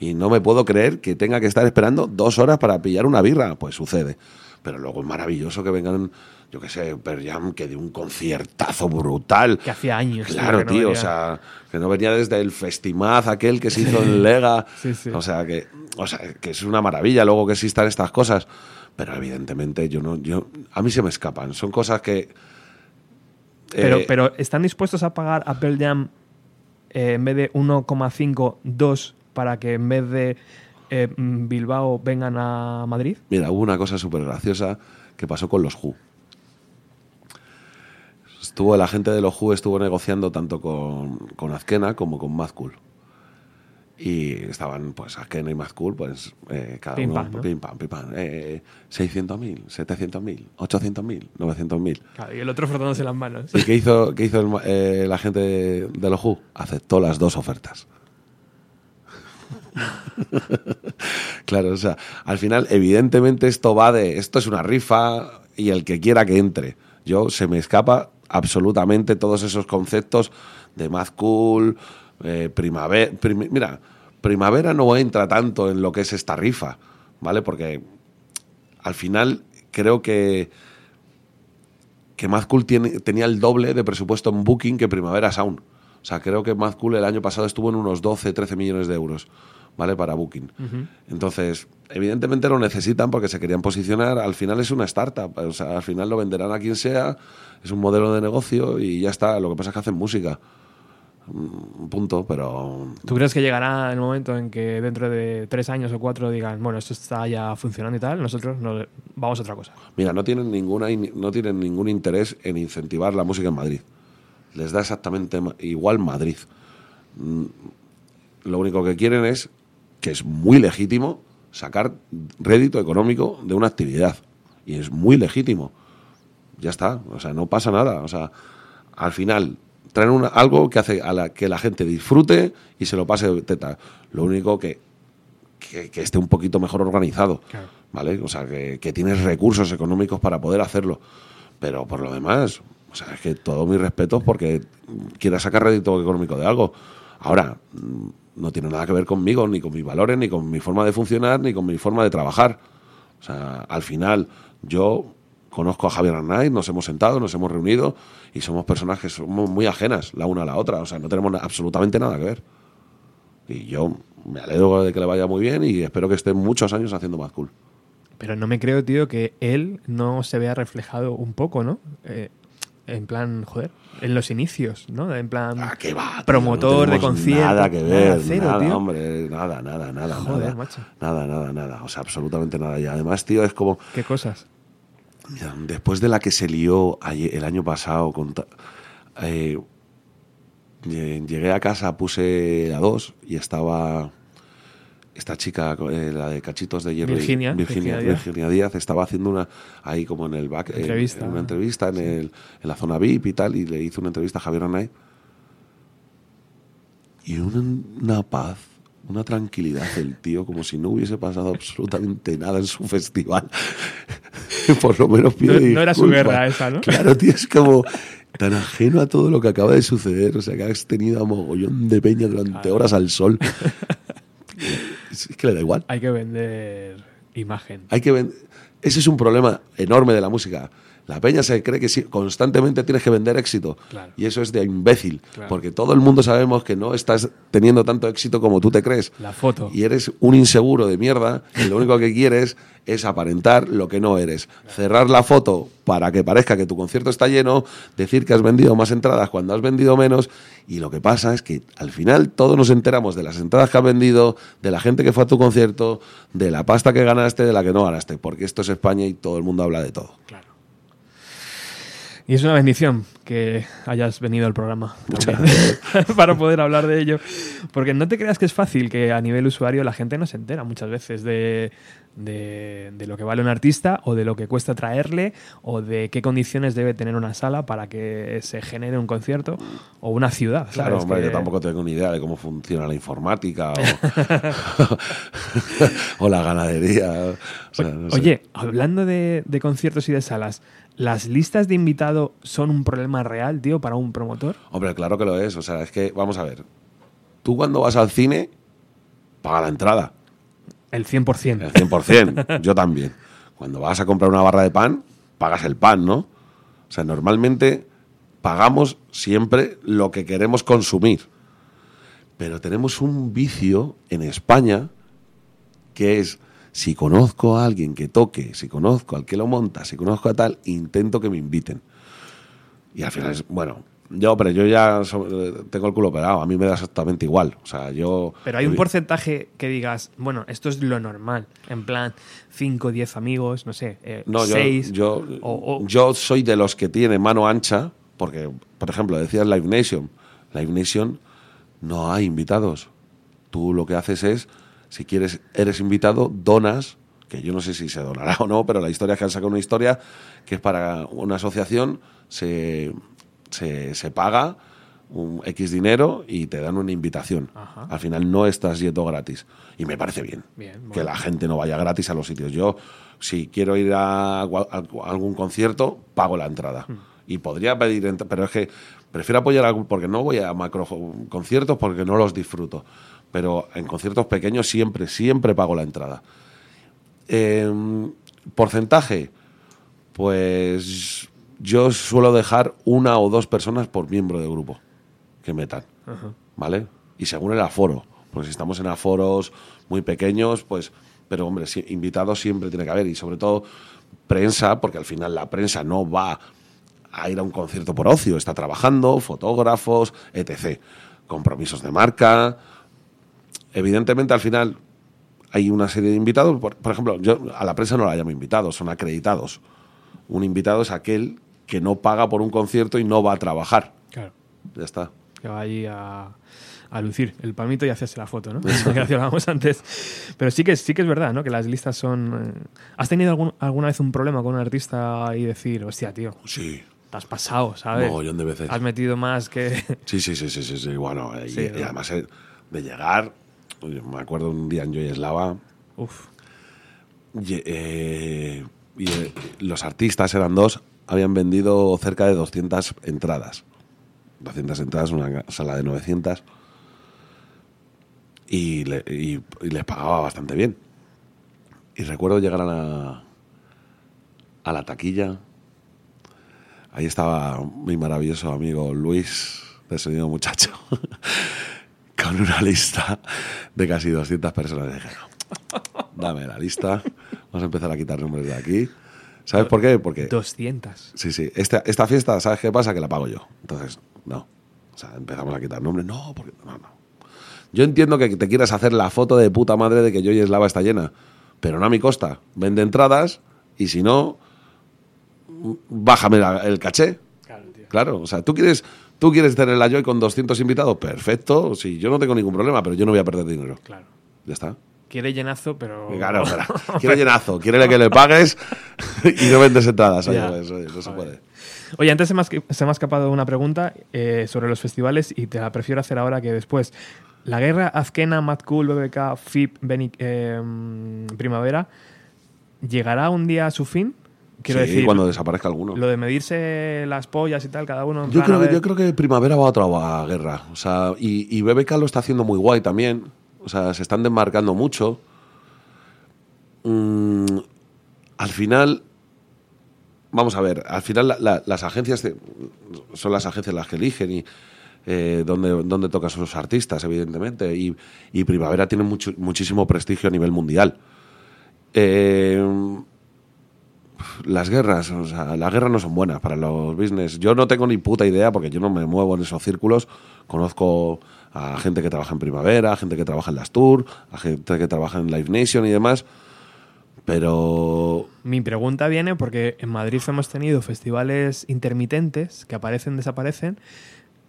[SPEAKER 3] Y no me puedo creer que tenga que estar esperando dos horas para pillar una birra. Pues sucede. Pero luego es maravilloso que vengan, yo qué sé, Pearl Jam, que de un conciertazo brutal.
[SPEAKER 1] Que hacía años. tío,
[SPEAKER 3] Claro,
[SPEAKER 1] que no
[SPEAKER 3] tío, o sea, que no venía desde el festimaz aquel que se hizo en Lega.
[SPEAKER 1] Sí, sí.
[SPEAKER 3] O sea, que, o sea, que es una maravilla luego que existan estas cosas. Pero evidentemente yo no, yo, a mí se me escapan. Son cosas que.
[SPEAKER 1] Pero,
[SPEAKER 3] eh,
[SPEAKER 1] pero ¿están dispuestos a pagar Apple Jam eh, en vez de 1,5, 2 para que en vez de eh, Bilbao vengan a Madrid?
[SPEAKER 3] Mira, hubo una cosa súper graciosa que pasó con los Who. Estuvo, la gente de los Who estuvo negociando tanto con, con Azkena como con Cool. Y estaban, pues, Azkena y Cool, pues, eh, cada
[SPEAKER 1] Pim,
[SPEAKER 3] uno,
[SPEAKER 1] pam, ¿no?
[SPEAKER 3] pim, pam, pim, pam. Eh, 600.000, 700.000, 800.000, 900.000.
[SPEAKER 1] Claro, y el otro frotándose las manos.
[SPEAKER 3] ¿Y qué hizo, qué hizo el eh, la gente de, de los Who? Aceptó las dos ofertas. claro, o sea, al final, evidentemente, esto va de. Esto es una rifa y el que quiera que entre. Yo se me escapa absolutamente todos esos conceptos de Mad Cool, eh, primavera. prim- mira, primavera no entra tanto en lo que es esta rifa, ¿vale? Porque al final creo que que Mad Cool tiene, tenía el doble de presupuesto en Booking que Primavera Sound. O sea, creo que Mad Cool el año pasado estuvo en unos 12, 13 millones de euros, ¿vale? Para Booking. Entonces, evidentemente lo necesitan porque se querían posicionar. Al final es una startup, o sea, al final lo venderán a quien sea, es un modelo de negocio y ya está. Lo que pasa es que hacen música. Mm, Punto, pero
[SPEAKER 1] ¿Tú crees que llegará el momento en que dentro de tres años o cuatro digan, bueno, esto está ya funcionando y tal, nosotros no- vamos a otra cosa?
[SPEAKER 3] Mira, no tienen, ninguna, in- no tienen ningún interés en incentivar la música en Madrid. Les da exactamente igual Madrid. Mm, Lo único que quieren es, que es muy legítimo, sacar rédito económico de una actividad. Y es muy legítimo. Ya está. O sea, no pasa nada. O sea, al final traen una- algo que hace a la, que la gente disfrute y se lo pase de teta. Lo único que, que, que esté un poquito mejor organizado.
[SPEAKER 1] Claro.
[SPEAKER 3] ¿Vale? O sea, que, que tienes recursos económicos para poder hacerlo. Pero por lo demás, o sea, es que todo mi respeto porque quieras sacar rédito económico de algo. Ahora, mm, no tiene nada que ver conmigo, ni con mis valores, ni con mi forma de funcionar, ni con mi forma de trabajar. O sea, al final, yo conozco a Javier Arnaiz, nos hemos sentado, nos hemos reunido y somos personas que somos muy ajenas la una a la otra. O sea, no tenemos absolutamente nada que ver. Y yo me alegro de que le vaya muy bien y espero que esté muchos años haciendo más cool.
[SPEAKER 1] Pero no me creo, tío, que él no se vea reflejado un poco, ¿no? Eh, en plan, joder, en los inicios, ¿no? En plan,
[SPEAKER 3] Ah, ¿qué va, tío?
[SPEAKER 1] promotor
[SPEAKER 3] No
[SPEAKER 1] de conciertos.
[SPEAKER 3] Nada que ver,
[SPEAKER 1] cero,
[SPEAKER 3] nada,
[SPEAKER 1] tío.
[SPEAKER 3] hombre, nada, nada, nada,
[SPEAKER 1] Joder,
[SPEAKER 3] nada,
[SPEAKER 1] macho.
[SPEAKER 3] nada, nada, nada, o sea, absolutamente nada. Y además, tío, es como,
[SPEAKER 1] ¿Qué cosas?
[SPEAKER 3] Después de la que se lió el año pasado, con eh, lle- llegué a casa, puse la 2 y estaba esta chica, eh, la de Cachitos de Hierro,
[SPEAKER 1] Virginia,
[SPEAKER 3] Virginia, Díaz, estaba haciendo una ahí como en el back, en-
[SPEAKER 1] Entrevista.
[SPEAKER 3] en una entrevista en, el, en la zona VIP y tal, y le hizo una entrevista a Javier Arnaiz. Y una, una paz, una tranquilidad del tío, como si no hubiese pasado absolutamente nada en su festival. Por lo menos pide
[SPEAKER 1] No- no era su guerra esa, ¿no?
[SPEAKER 3] Claro, tío, es como tan ajeno a todo lo que acaba de suceder. O sea, que has tenido a mogollón de peña durante horas al sol. es que le da igual.
[SPEAKER 1] Hay que vender imagen.
[SPEAKER 3] Hay que ven- Ese es un problema enorme de la música. La peña se cree que sí, constantemente tienes que vender éxito.
[SPEAKER 1] Claro.
[SPEAKER 3] Y eso es de imbécil.
[SPEAKER 1] Claro.
[SPEAKER 3] Porque todo el mundo sabemos que no estás teniendo tanto éxito como tú te crees.
[SPEAKER 1] La foto.
[SPEAKER 3] Y eres un inseguro de mierda y lo único que quieres es aparentar lo que no eres. Cerrar la foto para que parezca que tu concierto está lleno, decir que has vendido más entradas cuando has vendido menos y lo que pasa es que al final todos nos enteramos de las entradas que has vendido, de la gente que fue a tu concierto, de la pasta que ganaste, de la que no ganaste, porque esto es España y todo el mundo habla de todo.
[SPEAKER 1] Claro. Y es una bendición que hayas venido al programa para poder hablar de ello. Porque no te creas que es fácil que a nivel usuario la gente no se entera muchas veces de, de, de lo que vale un artista o de lo que cuesta traerle o de qué condiciones debe tener una sala para que se genere un concierto o una ciudad.
[SPEAKER 3] Claro, hombre,
[SPEAKER 1] Que-
[SPEAKER 3] yo tampoco tengo ni idea de cómo funciona la informática o, o la ganadería. o sea, no sé.
[SPEAKER 1] Oye, hablando de, de conciertos y de salas, ¿las listas de invitado son un problema real, tío, para un promotor?
[SPEAKER 3] Hombre, claro que lo es. O sea, es que, vamos a ver. Tú cuando vas al cine, paga la entrada.
[SPEAKER 1] El 100%.
[SPEAKER 3] El 100%. Yo también. Cuando vas a comprar una barra de pan, pagas el pan, ¿no? O sea, normalmente pagamos siempre lo que queremos consumir. Pero tenemos un vicio en España que es, si conozco a alguien que toque, si conozco al que lo monta, si conozco a tal, intento que me inviten. Y al final es, bueno, yo, pero yo ya so- tengo el culo operado, a mí me da exactamente igual. O sea, yo...
[SPEAKER 1] Pero hay un porcentaje que digas, bueno, esto es lo normal. En plan, 5, 10 amigos, no sé,
[SPEAKER 3] No, yo,
[SPEAKER 1] 6.
[SPEAKER 3] yo, yo soy de los que tiene mano ancha, porque, por ejemplo, decías Live Nation. Live Nation no hay invitados. Tú lo que haces es, si quieres, eres invitado, donas, que yo no sé si se donará o no, pero la historia es que han sacado una historia que es para una asociación, se, se, se paga un X dinero y te dan una invitación.
[SPEAKER 1] Ajá.
[SPEAKER 3] Al final no estás yendo gratis. Y me parece bien,
[SPEAKER 1] Bien,
[SPEAKER 3] que la gente no vaya gratis a los sitios. Yo, si quiero ir a, a algún concierto, pago la entrada.
[SPEAKER 1] Hmm.
[SPEAKER 3] Y podría pedir, pero es que prefiero apoyar algún, porque no voy a macro conciertos porque no los disfruto. Pero en conciertos pequeños siempre, siempre pago la entrada. Em, porcentaje, pues yo suelo dejar una o dos personas por miembro de grupo que metan. ¿vale? Y según el aforo, porque si estamos en aforos muy pequeños, pues, pero hombre, sí, invitados siempre tiene que haber y sobre todo prensa, porque al final la prensa no va a ir a un concierto por ocio, está trabajando, fotógrafos, etc. Compromisos de marca. Evidentemente al final hay una serie de invitados, por, por ejemplo, yo a la prensa no la llamo invitados, son acreditados. Un invitado es aquel que no paga por un concierto y no va a trabajar.
[SPEAKER 1] Claro.
[SPEAKER 3] Ya está.
[SPEAKER 1] Que va allí a, a lucir el palmito y hacerse la foto, ¿no? que hablábamos antes. Pero sí que, sí que es verdad, ¿no? Que las listas son... eh, ¿Has tenido algún- alguna vez un problema con un artista y decir, hostia, tío,
[SPEAKER 3] Sí,
[SPEAKER 1] te has pasado, ¿sabes?
[SPEAKER 3] Mogollón de veces.
[SPEAKER 1] Has metido más que...
[SPEAKER 3] Sí, sí, sí, sí, sí, sí. Bueno, y,
[SPEAKER 1] Sí,
[SPEAKER 3] y
[SPEAKER 1] ¿no?
[SPEAKER 3] además eh, de llegar, oye, me acuerdo un día en Yoyeslava,
[SPEAKER 1] Uf.
[SPEAKER 3] y, eh, y, eh, los artistas eran dos, habían vendido cerca de 200 entradas. 200 entradas, una sala de 900. Y, le- y- y les pagaba bastante bien. Y recuerdo llegar a la, a la taquilla. Ahí estaba mi maravilloso amigo Luis, de Sonido Muchacho, con una lista de casi 200 personas. Y dije, no, dame la lista, vamos a empezar a quitar nombres de aquí. ¿Sabes por qué? Porque
[SPEAKER 1] 200.
[SPEAKER 3] Sí, sí. Esta, esta fiesta, ¿sabes qué pasa? Que la pago yo. Entonces, no. O sea, empezamos a quitar nombres. No, porque. No, no. Yo entiendo que te quieras hacer la foto de puta madre de que yo y Eslava está llena. Pero no a mi costa. Vende entradas y si no, bájame la- el caché. Claro, o sea, ¿tú quieres, tú quieres tener la Joy con 200 invitados? Perfecto. Sí, yo no tengo ningún problema, pero yo no voy a perder dinero.
[SPEAKER 1] Claro.
[SPEAKER 3] Ya está.
[SPEAKER 1] Quiere llenazo, pero.
[SPEAKER 3] Claro, claro. Quiere llenazo, quiere que le pagues y no vendes entradas. Oye, pues, oye, no se puede.
[SPEAKER 1] Oye, antes se me, ha, escapado una pregunta eh, sobre los festivales y te la prefiero hacer ahora que después. La guerra Azkena, Mad Cool, BBK, FIP, Beni- eh, mm, Primavera, ¿llegará un día a su fin? Quiero
[SPEAKER 3] sí,
[SPEAKER 1] decir,
[SPEAKER 3] cuando desaparezca alguno.
[SPEAKER 1] lo de medirse las pollas y tal, cada uno. en
[SPEAKER 3] Yo
[SPEAKER 1] plan,
[SPEAKER 3] creo,
[SPEAKER 1] a
[SPEAKER 3] que,
[SPEAKER 1] ver-
[SPEAKER 3] yo creo que Primavera va a otra guerra. O sea, y, y BBK lo está haciendo muy guay también. O sea, se están desmarcando mucho. Mm, al final, vamos a ver, al final la- la- las agencias de- son las agencias las que eligen y eh, donde, donde tocan sus artistas, evidentemente. Y, y Primavera tiene mucho, muchísimo prestigio a nivel mundial. Eh, las guerras, o sea, las guerras no son buenas para los business. Yo no tengo ni puta idea porque yo no me muevo en esos círculos. Conozco a gente que trabaja en Primavera, a gente que trabaja en las Tour, a gente que trabaja en Live Nation y demás. Pero
[SPEAKER 1] Mi pregunta viene porque en Madrid hemos tenido festivales intermitentes que aparecen, desaparecen.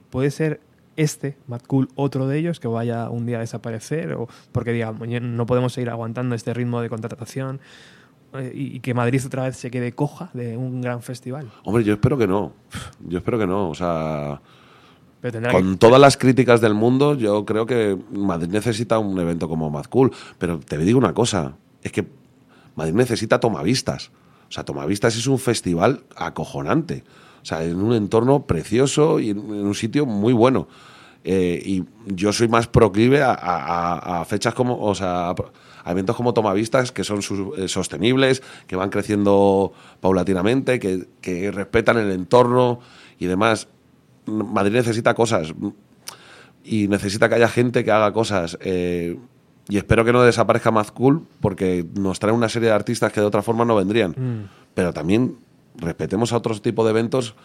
[SPEAKER 1] ¿Puede ser este, Mad Cool, otro de ellos que vaya un día a desaparecer? O porque ya no podemos seguir aguantando este ritmo de contratación y, y que Madrid otra vez se quede coja de un gran festival.
[SPEAKER 3] Hombre, yo espero que no. Yo espero que no. O sea, con
[SPEAKER 1] que-
[SPEAKER 3] todas las críticas del mundo, yo creo que Madrid necesita un evento como Mad Cool. Pero te digo una cosa, es que Madrid necesita Tomavistas. O sea, Tomavistas es un festival acojonante. O sea, en un entorno precioso y en un sitio muy bueno. Eh, y yo soy más proclive a, a- a- fechas como, o sea, eventos como Tomavistas que son eh, sostenibles, que van creciendo paulatinamente, que, que respetan el entorno y demás. Madrid necesita cosas y necesita que haya gente que haga cosas. eh, y espero que no desaparezca Mad Cool porque nos trae una serie de artistas que de otra forma no vendrían.
[SPEAKER 1] Mm.
[SPEAKER 3] Pero también respetemos a otros tipos de eventos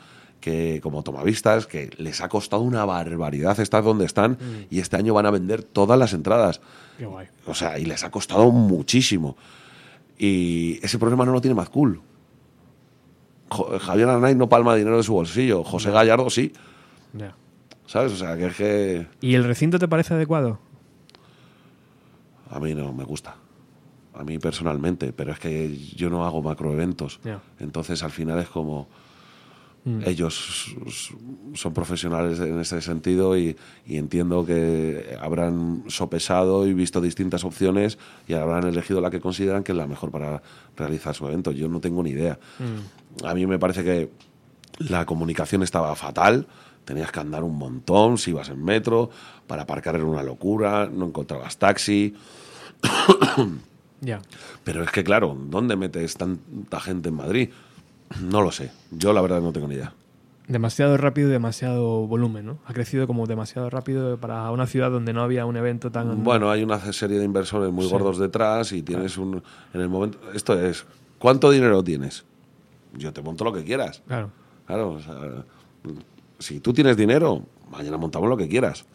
[SPEAKER 3] que como tomavistas, que les ha costado una barbaridad estar donde están y este año van a vender todas las entradas.
[SPEAKER 1] Qué guay.
[SPEAKER 3] O sea, y les ha costado muchísimo. Y ese problema no lo tiene. Jo- Javier Arnaiz no palma dinero de su bolsillo. José Gallardo sí.
[SPEAKER 1] Ya.
[SPEAKER 3] ¿Sabes? O sea, que es que
[SPEAKER 1] ¿Y el recinto te parece adecuado?
[SPEAKER 3] a mí no me gusta. A mí personalmente, pero es que yo no hago macroeventos.
[SPEAKER 1] Ya.
[SPEAKER 3] Entonces al final es como
[SPEAKER 1] Mm.
[SPEAKER 3] ellos son profesionales en ese sentido y, y entiendo que habrán sopesado y visto distintas opciones y habrán elegido la que consideran que es la mejor para realizar su evento. Yo no tengo ni idea.
[SPEAKER 1] Mm.
[SPEAKER 3] A mí me parece que la comunicación estaba fatal. Tenías que andar un montón si ibas en metro. Para aparcar era una locura. No encontrabas taxi.
[SPEAKER 1] Ya.
[SPEAKER 3] Pero es que, claro, ¿dónde metes tanta gente en Madrid? No lo sé. Yo, la verdad, no tengo ni idea.
[SPEAKER 1] Demasiado rápido y demasiado volumen, ¿no? Ha crecido como demasiado rápido para una ciudad donde no había un evento tan...
[SPEAKER 3] Bueno, hay una serie de inversores muy
[SPEAKER 1] Sí.
[SPEAKER 3] gordos detrás y tienes un. En el momento. Esto es. ¿Cuánto dinero tienes? Yo te monto lo que quieras.
[SPEAKER 1] Claro.
[SPEAKER 3] Claro, o sea, si tú tienes dinero, mañana montamos lo que quieras.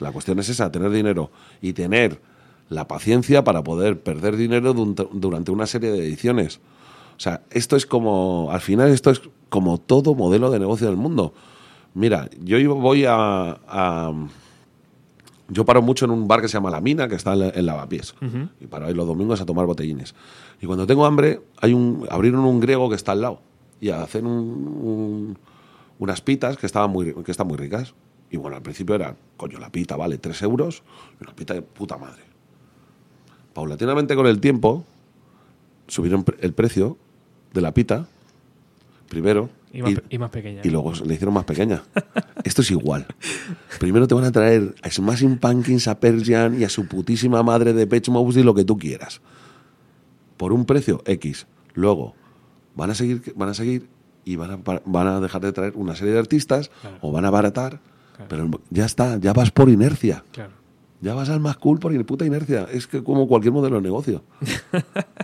[SPEAKER 3] La cuestión es esa, tener dinero y tener la paciencia para poder perder dinero durante una serie de ediciones. O sea, esto es como, al final esto es como todo modelo de negocio del mundo. Mira, yo voy a, a- yo paro mucho en un bar que se llama La Mina, que está en, la- en Lavapiés. Y paro ahí los domingos a tomar botellines. Y cuando tengo hambre, hay un, abrieron un griego que está al lado. Y hacen un- un- unas pitas que, estaban muy, que están muy ricas. Y bueno, al principio era, coño, la pita vale 3 euros. Y una pita de puta madre. Paulatinamente con el tiempo, subieron el precio de la pita, primero.
[SPEAKER 1] Y más, pe- y más pequeña.
[SPEAKER 3] Y luego le hicieron más pequeña. Esto es igual. Primero te van a traer a Smashing Pumpkins, a Pearl Jam y a su putísima madre de Pech y lo que tú quieras. Por un precio X. Luego van a seguir, van a seguir y van a, van a dejar de traer una serie de artistas
[SPEAKER 1] Claro.
[SPEAKER 3] o van a abaratar. Pero ya está, ya vas por inercia.
[SPEAKER 1] Claro.
[SPEAKER 3] Ya vas al más cool por puta inercia. Es que como cualquier modelo de negocio.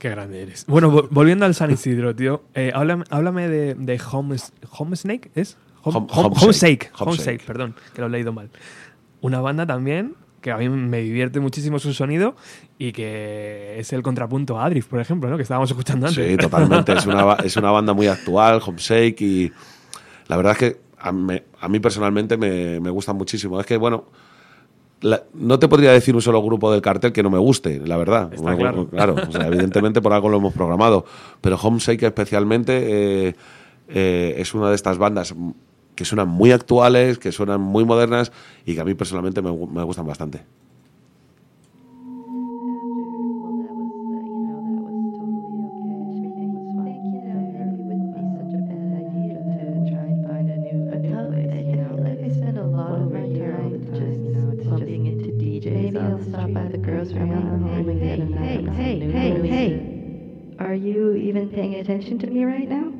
[SPEAKER 1] Qué grande eres. Bueno, vo- volviendo al San Isidro, tío. eh, háblame, háblame de, de Home, Home Snake, ¿es? Home,
[SPEAKER 3] Home-
[SPEAKER 1] Home- perdón, que lo he leído mal. Una banda también que a mí me divierte muchísimo su sonido y que es el contrapunto a Adrift, por ejemplo, ¿no? que estábamos escuchando antes.
[SPEAKER 3] Sí, totalmente. Es una, es una banda muy actual, Homesake, y la verdad es que a, me- a mí personalmente me, me gustan muchísimo. Es que, bueno, la- no te podría decir un solo grupo del cartel que no me guste, la verdad.
[SPEAKER 1] Está claro.
[SPEAKER 3] o sea, evidentemente por algo lo hemos programado. Pero Homesake especialmente eh, eh, es una de estas bandas que suenan muy actuales, que suenan muy modernas y que a mí personalmente me gustan bastante.
[SPEAKER 5] Stop by the grocery aisle and get. Hey, hey, hey, hey! Are you even paying attention to me right now?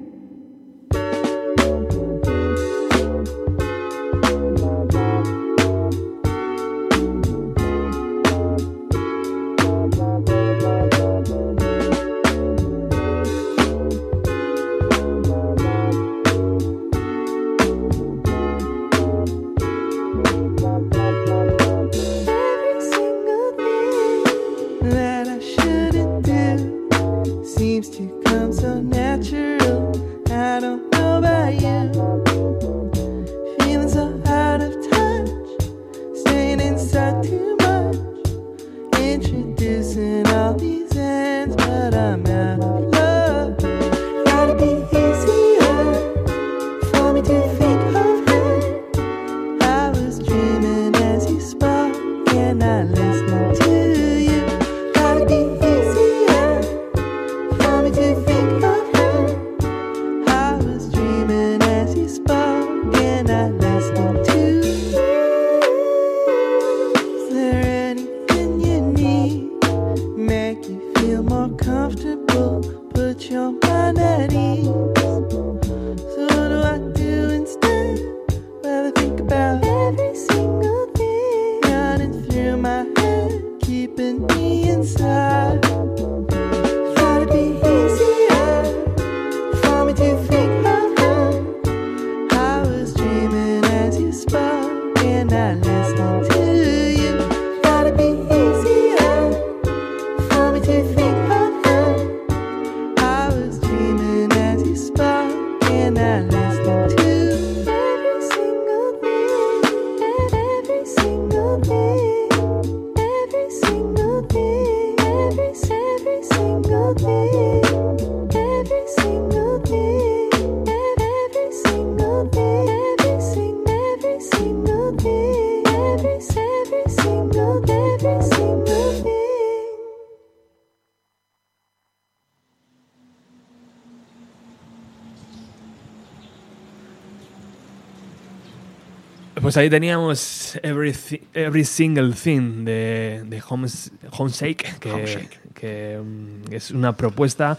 [SPEAKER 1] Pues ahí teníamos Every, Every Single Thing de, de Homes- Homesake, que, que, mm, es una propuesta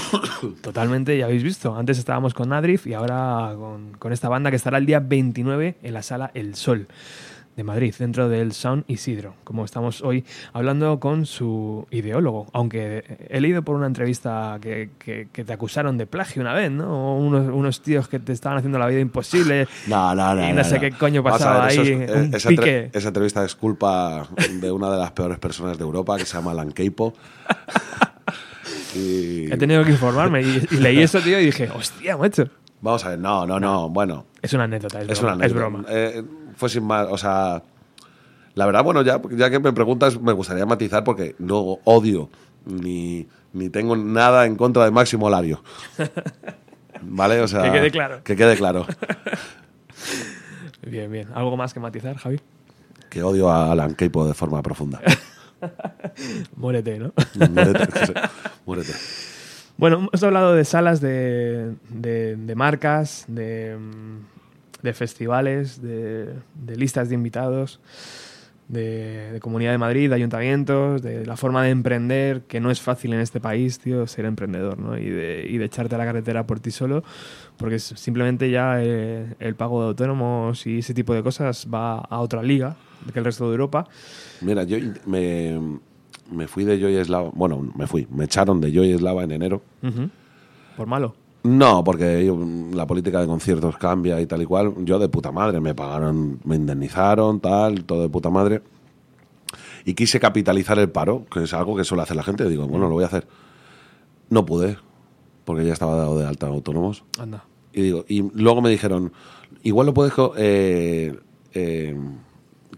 [SPEAKER 1] totalmente, ya habéis visto, antes estábamos con Adrift y ahora con, con esta banda que estará el día 29 en la sala El Sol de Madrid, dentro del Sound Isidro, como estamos hoy hablando con su ideólogo, aunque he leído por una entrevista que, que- que te acusaron de plagio una vez, ¿no? Unos, unos tíos que te estaban haciendo la vida imposible.
[SPEAKER 3] No, no, no.
[SPEAKER 1] Y no sé qué coño pasaba
[SPEAKER 3] ver,
[SPEAKER 1] ahí,
[SPEAKER 3] es-
[SPEAKER 1] un
[SPEAKER 3] esa,
[SPEAKER 1] pique.
[SPEAKER 3] esa entrevista es culpa de una de las peores personas de Europa que se llama Alan Keipo. y
[SPEAKER 1] He tenido que informarme y, y leí eso, tío, y dije, hostia, macho.
[SPEAKER 3] vamos a ver, no, no, no, bueno,
[SPEAKER 1] Es una anécdota, es,
[SPEAKER 3] es
[SPEAKER 1] broma.
[SPEAKER 3] una
[SPEAKER 1] es
[SPEAKER 3] anécdota.
[SPEAKER 1] broma.
[SPEAKER 3] Eh, fue sin más, o sea, la verdad, bueno, ya, ya que me preguntas, me gustaría matizar porque no odio ni, ni tengo nada en contra de Máximo Lario. ¿Vale? O sea,
[SPEAKER 1] Que quede claro.
[SPEAKER 3] Que quede claro.
[SPEAKER 1] Bien, bien. ¿Algo más que matizar, Javi?
[SPEAKER 3] Que odio a Alan Keipo de forma profunda.
[SPEAKER 1] Muérete, ¿no?
[SPEAKER 3] Muérete. Muérete.
[SPEAKER 1] Bueno, hemos hablado de salas, de, de- de marcas, de, de festivales, de, de listas de invitados, de, de Comunidad de Madrid, de ayuntamientos, de la forma de emprender, que no es fácil en este país, tío, ser emprendedor, ¿no? Y de, y de echarte a la carretera por ti solo, porque simplemente ya eh, el pago de autónomos y ese tipo de cosas va a otra liga que el resto de Europa.
[SPEAKER 3] Mira, yo me, me fui de Joy Slava. Bueno, me fui. Me echaron de Joy Slava en enero.
[SPEAKER 1] Por malo.
[SPEAKER 3] No, porque yo- la política de conciertos cambia y tal y cual. Yo de puta madre, me pagaron, me indemnizaron, tal, todo de puta madre. Y quise capitalizar el paro, que es algo que suele hacer la gente. Digo, bueno, lo voy a hacer. No pude, porque ya estaba dado de alta en autónomos.
[SPEAKER 1] Anda.
[SPEAKER 3] Y digo, y luego me dijeron, igual lo puedes, eh, eh,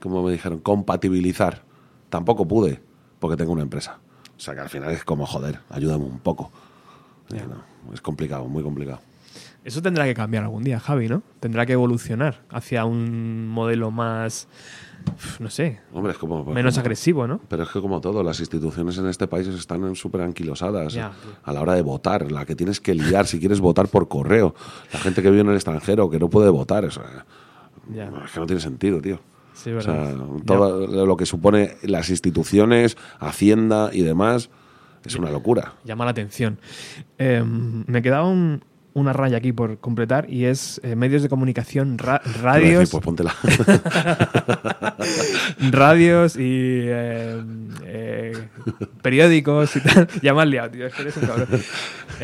[SPEAKER 3] como me dijeron, compatibilizar. Tampoco pude, porque tengo una empresa. O sea que al final es como, joder, ayúdame un poco. No, es complicado, muy complicado.
[SPEAKER 1] Eso tendrá que cambiar algún día, Javi, ¿no? Tendrá que evolucionar hacia un modelo más, no sé,
[SPEAKER 3] Hombre, es como...
[SPEAKER 1] menos
[SPEAKER 3] como-
[SPEAKER 1] agresivo, ¿no?
[SPEAKER 3] Pero es que como todo, las instituciones en este país están súper anquilosadas a la hora de votar. La que tienes que liar, si quieres votar por correo. La gente que vive en el extranjero, que no puede votar. eso, es que no tiene sentido, tío.
[SPEAKER 1] Sí,
[SPEAKER 3] O
[SPEAKER 1] verdad.
[SPEAKER 3] sea, todo lo que supone las instituciones, Hacienda y demás, es una locura.
[SPEAKER 1] llama la atención. Eh, me quedaba un- una raya aquí por completar y es eh, medios de comunicación, ra-
[SPEAKER 3] a
[SPEAKER 1] radios,
[SPEAKER 3] decir, pues póntela.
[SPEAKER 1] radios y eh, eh, periódicos y tal. Ya me has liado, tío. eres un cabrón.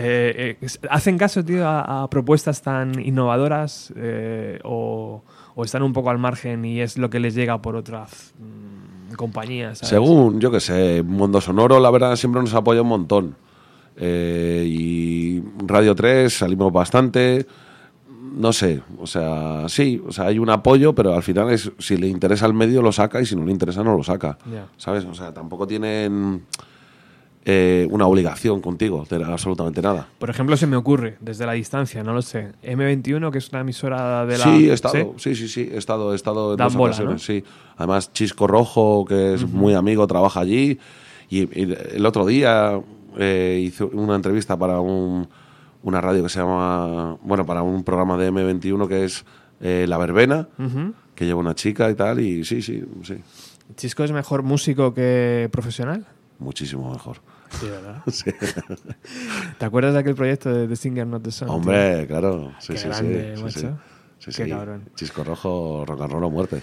[SPEAKER 1] Eh, ¿Hacen caso, tío, a, a propuestas tan innovadoras o, o están un poco al margen y es lo que les llega por otras mm, compañías? ¿sabes?
[SPEAKER 3] Según, yo que sé, Mundo Sonoro, la verdad, siempre nos apoya un montón. Eh, y Radio 3 salimos bastante. No sé, o sea, sí, o sea, hay un apoyo, pero al final es si le interesa al medio lo saca y si no le interesa no lo saca. ¿Sabes? O sea, tampoco tienen eh, una obligación contigo de absolutamente nada.
[SPEAKER 1] Por ejemplo, se me ocurre, desde la distancia, no lo sé, M21, que es una emisora de la...
[SPEAKER 3] Sí, he estado, sí, sí, sí, he estado, he estado en
[SPEAKER 1] Dan
[SPEAKER 3] dos
[SPEAKER 1] bola,
[SPEAKER 3] ocasiones, sí. Además, Chisco Rojo, que es muy amigo, trabaja allí. Y, y el otro día eh, hice una entrevista para un- una radio que se llama, bueno, para un programa de M21 que es eh, La Verbena,
[SPEAKER 1] Ujú.
[SPEAKER 3] que lleva una chica y tal, y sí, sí, sí,
[SPEAKER 1] ¿Chisco es mejor músico que profesional?
[SPEAKER 3] muchísimo mejor.
[SPEAKER 1] Sí, ¿verdad?
[SPEAKER 3] Sí.
[SPEAKER 1] ¿Te acuerdas de aquel proyecto de The Singer Not The Song?
[SPEAKER 3] Hombre, claro, sí,
[SPEAKER 1] Qué
[SPEAKER 3] sí,
[SPEAKER 1] grande,
[SPEAKER 3] sí, sí,
[SPEAKER 1] macho.
[SPEAKER 3] sí. Sí,
[SPEAKER 1] Qué
[SPEAKER 3] sí.
[SPEAKER 1] cabrón.
[SPEAKER 3] Chisco Rojo, rock and roll a muerte.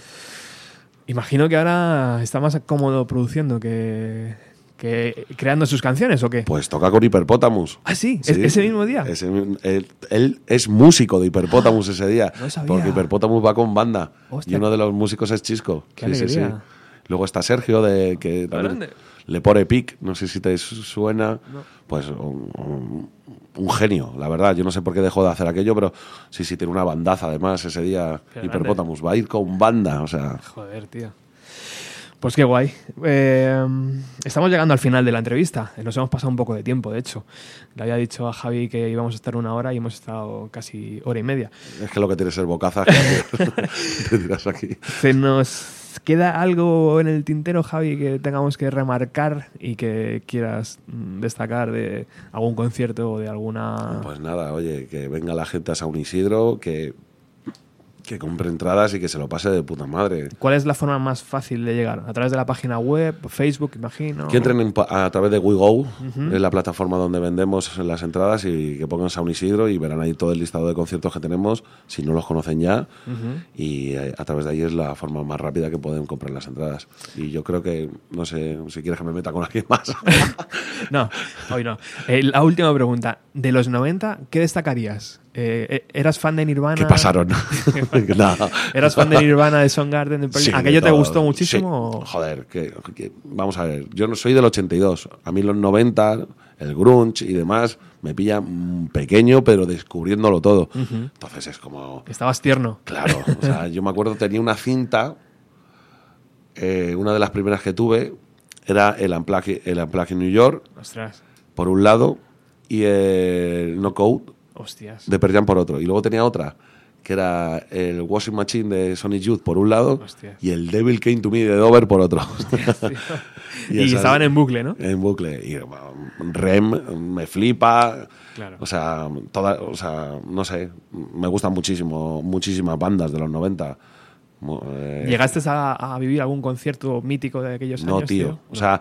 [SPEAKER 1] Imagino que ahora está más cómodo produciendo que, que creando sus canciones, ¿o qué?
[SPEAKER 3] Pues toca con Hiperpotamus.
[SPEAKER 1] ah, sí, ¿Es-
[SPEAKER 3] Sí.
[SPEAKER 1] ese mismo día.
[SPEAKER 3] Ese él, él es músico de Hiperpotamus ese día.
[SPEAKER 1] no sabía.
[SPEAKER 3] Porque Hiperpotamus va con banda.
[SPEAKER 1] Hostia.
[SPEAKER 3] Y uno de los músicos es Chisco.
[SPEAKER 1] Qué alegría.
[SPEAKER 3] Luego está Sergio, de, que
[SPEAKER 1] Grande.
[SPEAKER 3] Le pone pic. No sé si te su- suena. Pues un, un- un genio, la verdad. Yo no sé por qué dejó de hacer aquello, pero sí, sí, tiene una bandaza además ese día. Hiperpotamus va a ir con banda. O sea,
[SPEAKER 1] Joder, tío. Pues qué guay. Eh, estamos llegando al final de la entrevista. Nos hemos pasado un poco de tiempo, de hecho. Le había dicho a Javi que íbamos a estar una hora y hemos estado casi hora y media.
[SPEAKER 3] es que lo que tiene es ser bocaza. que te tiras aquí.
[SPEAKER 1] ¿Se nos queda algo en el tintero, Javi, que tengamos que remarcar y que quieras mm, destacar de algún concierto o de alguna...
[SPEAKER 3] Pues nada, oye, que venga la gente a San Isidro, que, que compre entradas y que se lo pase de puta madre.
[SPEAKER 1] ¿Cuál es la forma más fácil de llegar? ¿A través de la página web, Facebook, imagino?
[SPEAKER 3] Que entren en a través de WeGo, es la plataforma donde vendemos las entradas y que pongan San Isidro y verán ahí todo el listado de conciertos que tenemos, si no los conocen ya. Y eh, a través de ahí es la forma más rápida que pueden comprar las entradas. Y yo creo que, no sé, si quieres que me meta con alguien más.
[SPEAKER 1] No, hoy no. Eh, la última pregunta. De los 90, ¿qué destacarías? Eh, eh, ¿Eras fan de Nirvana?
[SPEAKER 3] ¿Qué pasaron?
[SPEAKER 1] ¿Eras fan de Nirvana, de Soundgarden, de Pearl
[SPEAKER 3] Sí,
[SPEAKER 1] ¿Aquello te gustó muchísimo?
[SPEAKER 3] Sí. Joder, que, que- vamos a ver, yo no soy del 82. A mí los 90, el grunge y demás, me pilla pequeño, pero descubriéndolo todo. Entonces es como,
[SPEAKER 1] Estabas tierno.
[SPEAKER 3] claro, o sea, yo me acuerdo tenía una cinta, eh, una de las primeras que tuve, era el Unplugged, el Unplugged New York,
[SPEAKER 1] Ostras.
[SPEAKER 3] por un lado, y el Knockout
[SPEAKER 1] Hostias.
[SPEAKER 3] de Pearl por otro. Y luego tenía otra, que era el Washing Machine de Sonic Youth por un lado
[SPEAKER 1] Hostias.
[SPEAKER 3] y el Devil Came to Me de Dover por otro.
[SPEAKER 1] Y,
[SPEAKER 3] esas-
[SPEAKER 1] estaban en bucle, ¿no?
[SPEAKER 3] En bucle. Y bueno, Rem me flipa.
[SPEAKER 1] Claro.
[SPEAKER 3] O sea, toda, o sea, no sé, me gustan muchísimo, muchísimas bandas de los 90. Mu- eh,
[SPEAKER 1] ¿Llegaste a, a vivir algún concierto mítico de aquellos
[SPEAKER 3] no,
[SPEAKER 1] años?
[SPEAKER 3] tío. O sea,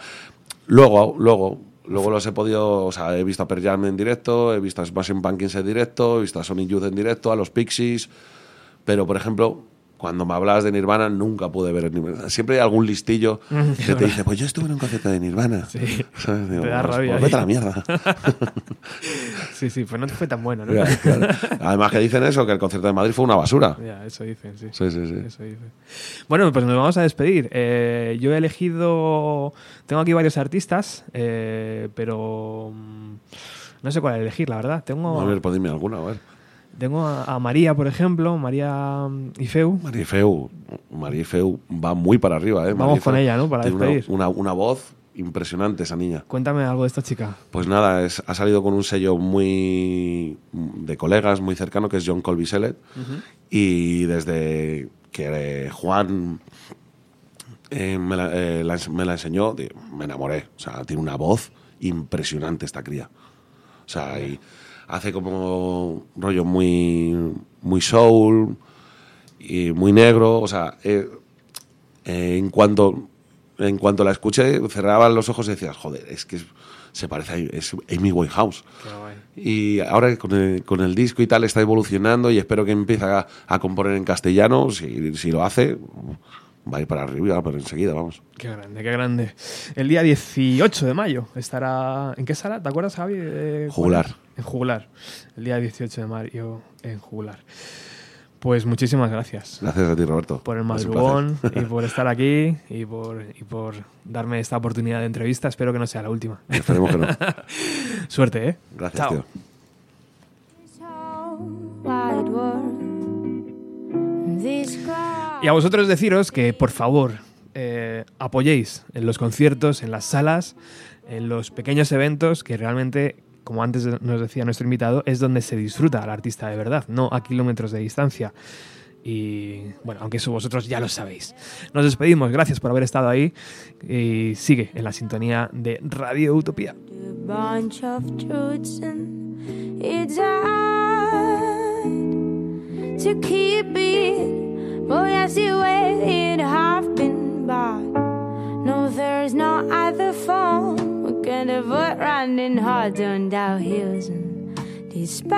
[SPEAKER 3] luego, luego, luego los he podido. O sea, he visto a Pearl en directo, he visto a Smashing Pumpkins en directo, he visto a Sonic Youth en directo, a los Pixies. Pero, por ejemplo, cuando me hablabas de Nirvana, nunca pude ver Nirvana. Siempre hay algún listillo que te dice, pues yo estuve en un concierto de Nirvana.
[SPEAKER 1] Sí.
[SPEAKER 3] ¿Sabes? Digo,
[SPEAKER 1] Te da
[SPEAKER 3] pues,
[SPEAKER 1] rabia
[SPEAKER 3] pues vete a la mierda.
[SPEAKER 1] Sí, sí, pues no te fue tan bueno, ¿no?
[SPEAKER 3] Claro. Además que dicen eso, que el concierto de Madrid fue una basura.
[SPEAKER 1] Ya, eso dicen, sí.
[SPEAKER 3] Sí, sí, sí.
[SPEAKER 1] Eso dicen. Bueno, pues nos vamos a despedir. Eh, yo he elegido. Tengo aquí varios artistas, eh, pero. mm, No sé cuál elegir, la verdad. Tengo,
[SPEAKER 3] A ver, dime alguna, a ver.
[SPEAKER 1] Tengo a, a María, por ejemplo, María mm, Ifeu.
[SPEAKER 3] Marifeu, Marifeu va muy para arriba, ¿eh?
[SPEAKER 1] Vamos con ella, ¿no? Para
[SPEAKER 3] tiene una, una, una voz impresionante esa niña.
[SPEAKER 1] Cuéntame algo de esta chica.
[SPEAKER 3] Pues nada, es- ha salido con un sello muy de colegas, muy cercano, que es John Colby Sellet. Y desde que eh, Juan eh, me, la, eh, la me la enseñó, me enamoré. O sea, tiene una voz impresionante esta cría. O sea, y hace como rollo muy, muy soul y muy negro. O sea, eh, eh, en cuanto en cuanto la escuché, cerraba los ojos y decías, joder, es que es- se parece a es Amy Winehouse. Y ahora con el, con el disco y tal está evolucionando y espero que empiece a, a componer en castellano. Si, si lo hace, va a ir para arriba, pero enseguida, vamos.
[SPEAKER 1] Qué grande, qué grande. El día 18 de mayo estará. ¿En qué sala? ¿Te acuerdas, Javi?
[SPEAKER 3] Jugular.
[SPEAKER 1] En Jugular. El día 18 de mayo en Jugular. Pues muchísimas gracias
[SPEAKER 3] Gracias a ti, Roberto.
[SPEAKER 1] por el madrugón y por estar aquí y por, y por darme esta oportunidad de entrevista. Espero que no sea la última.
[SPEAKER 3] Esperemos que no.
[SPEAKER 1] Suerte, ¿eh?
[SPEAKER 3] Gracias,
[SPEAKER 1] Chao.
[SPEAKER 3] tío.
[SPEAKER 1] Y a vosotros deciros que, por favor, eh, apoyéis en los conciertos, en las salas, en los pequeños eventos que realmente, como antes nos decía nuestro invitado, es donde se disfruta al artista de verdad, no a kilómetros de distancia. Y bueno, aunque eso vosotros ya lo sabéis. Nos despedimos, gracias por haber estado ahí y sigue en la sintonía de Radio Utopía.
[SPEAKER 6] No, there's no other phone. We're gonna running hard on down hills and despite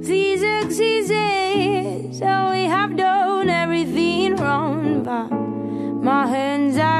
[SPEAKER 6] these excuses, oh, we have done everything wrong, but my hands are.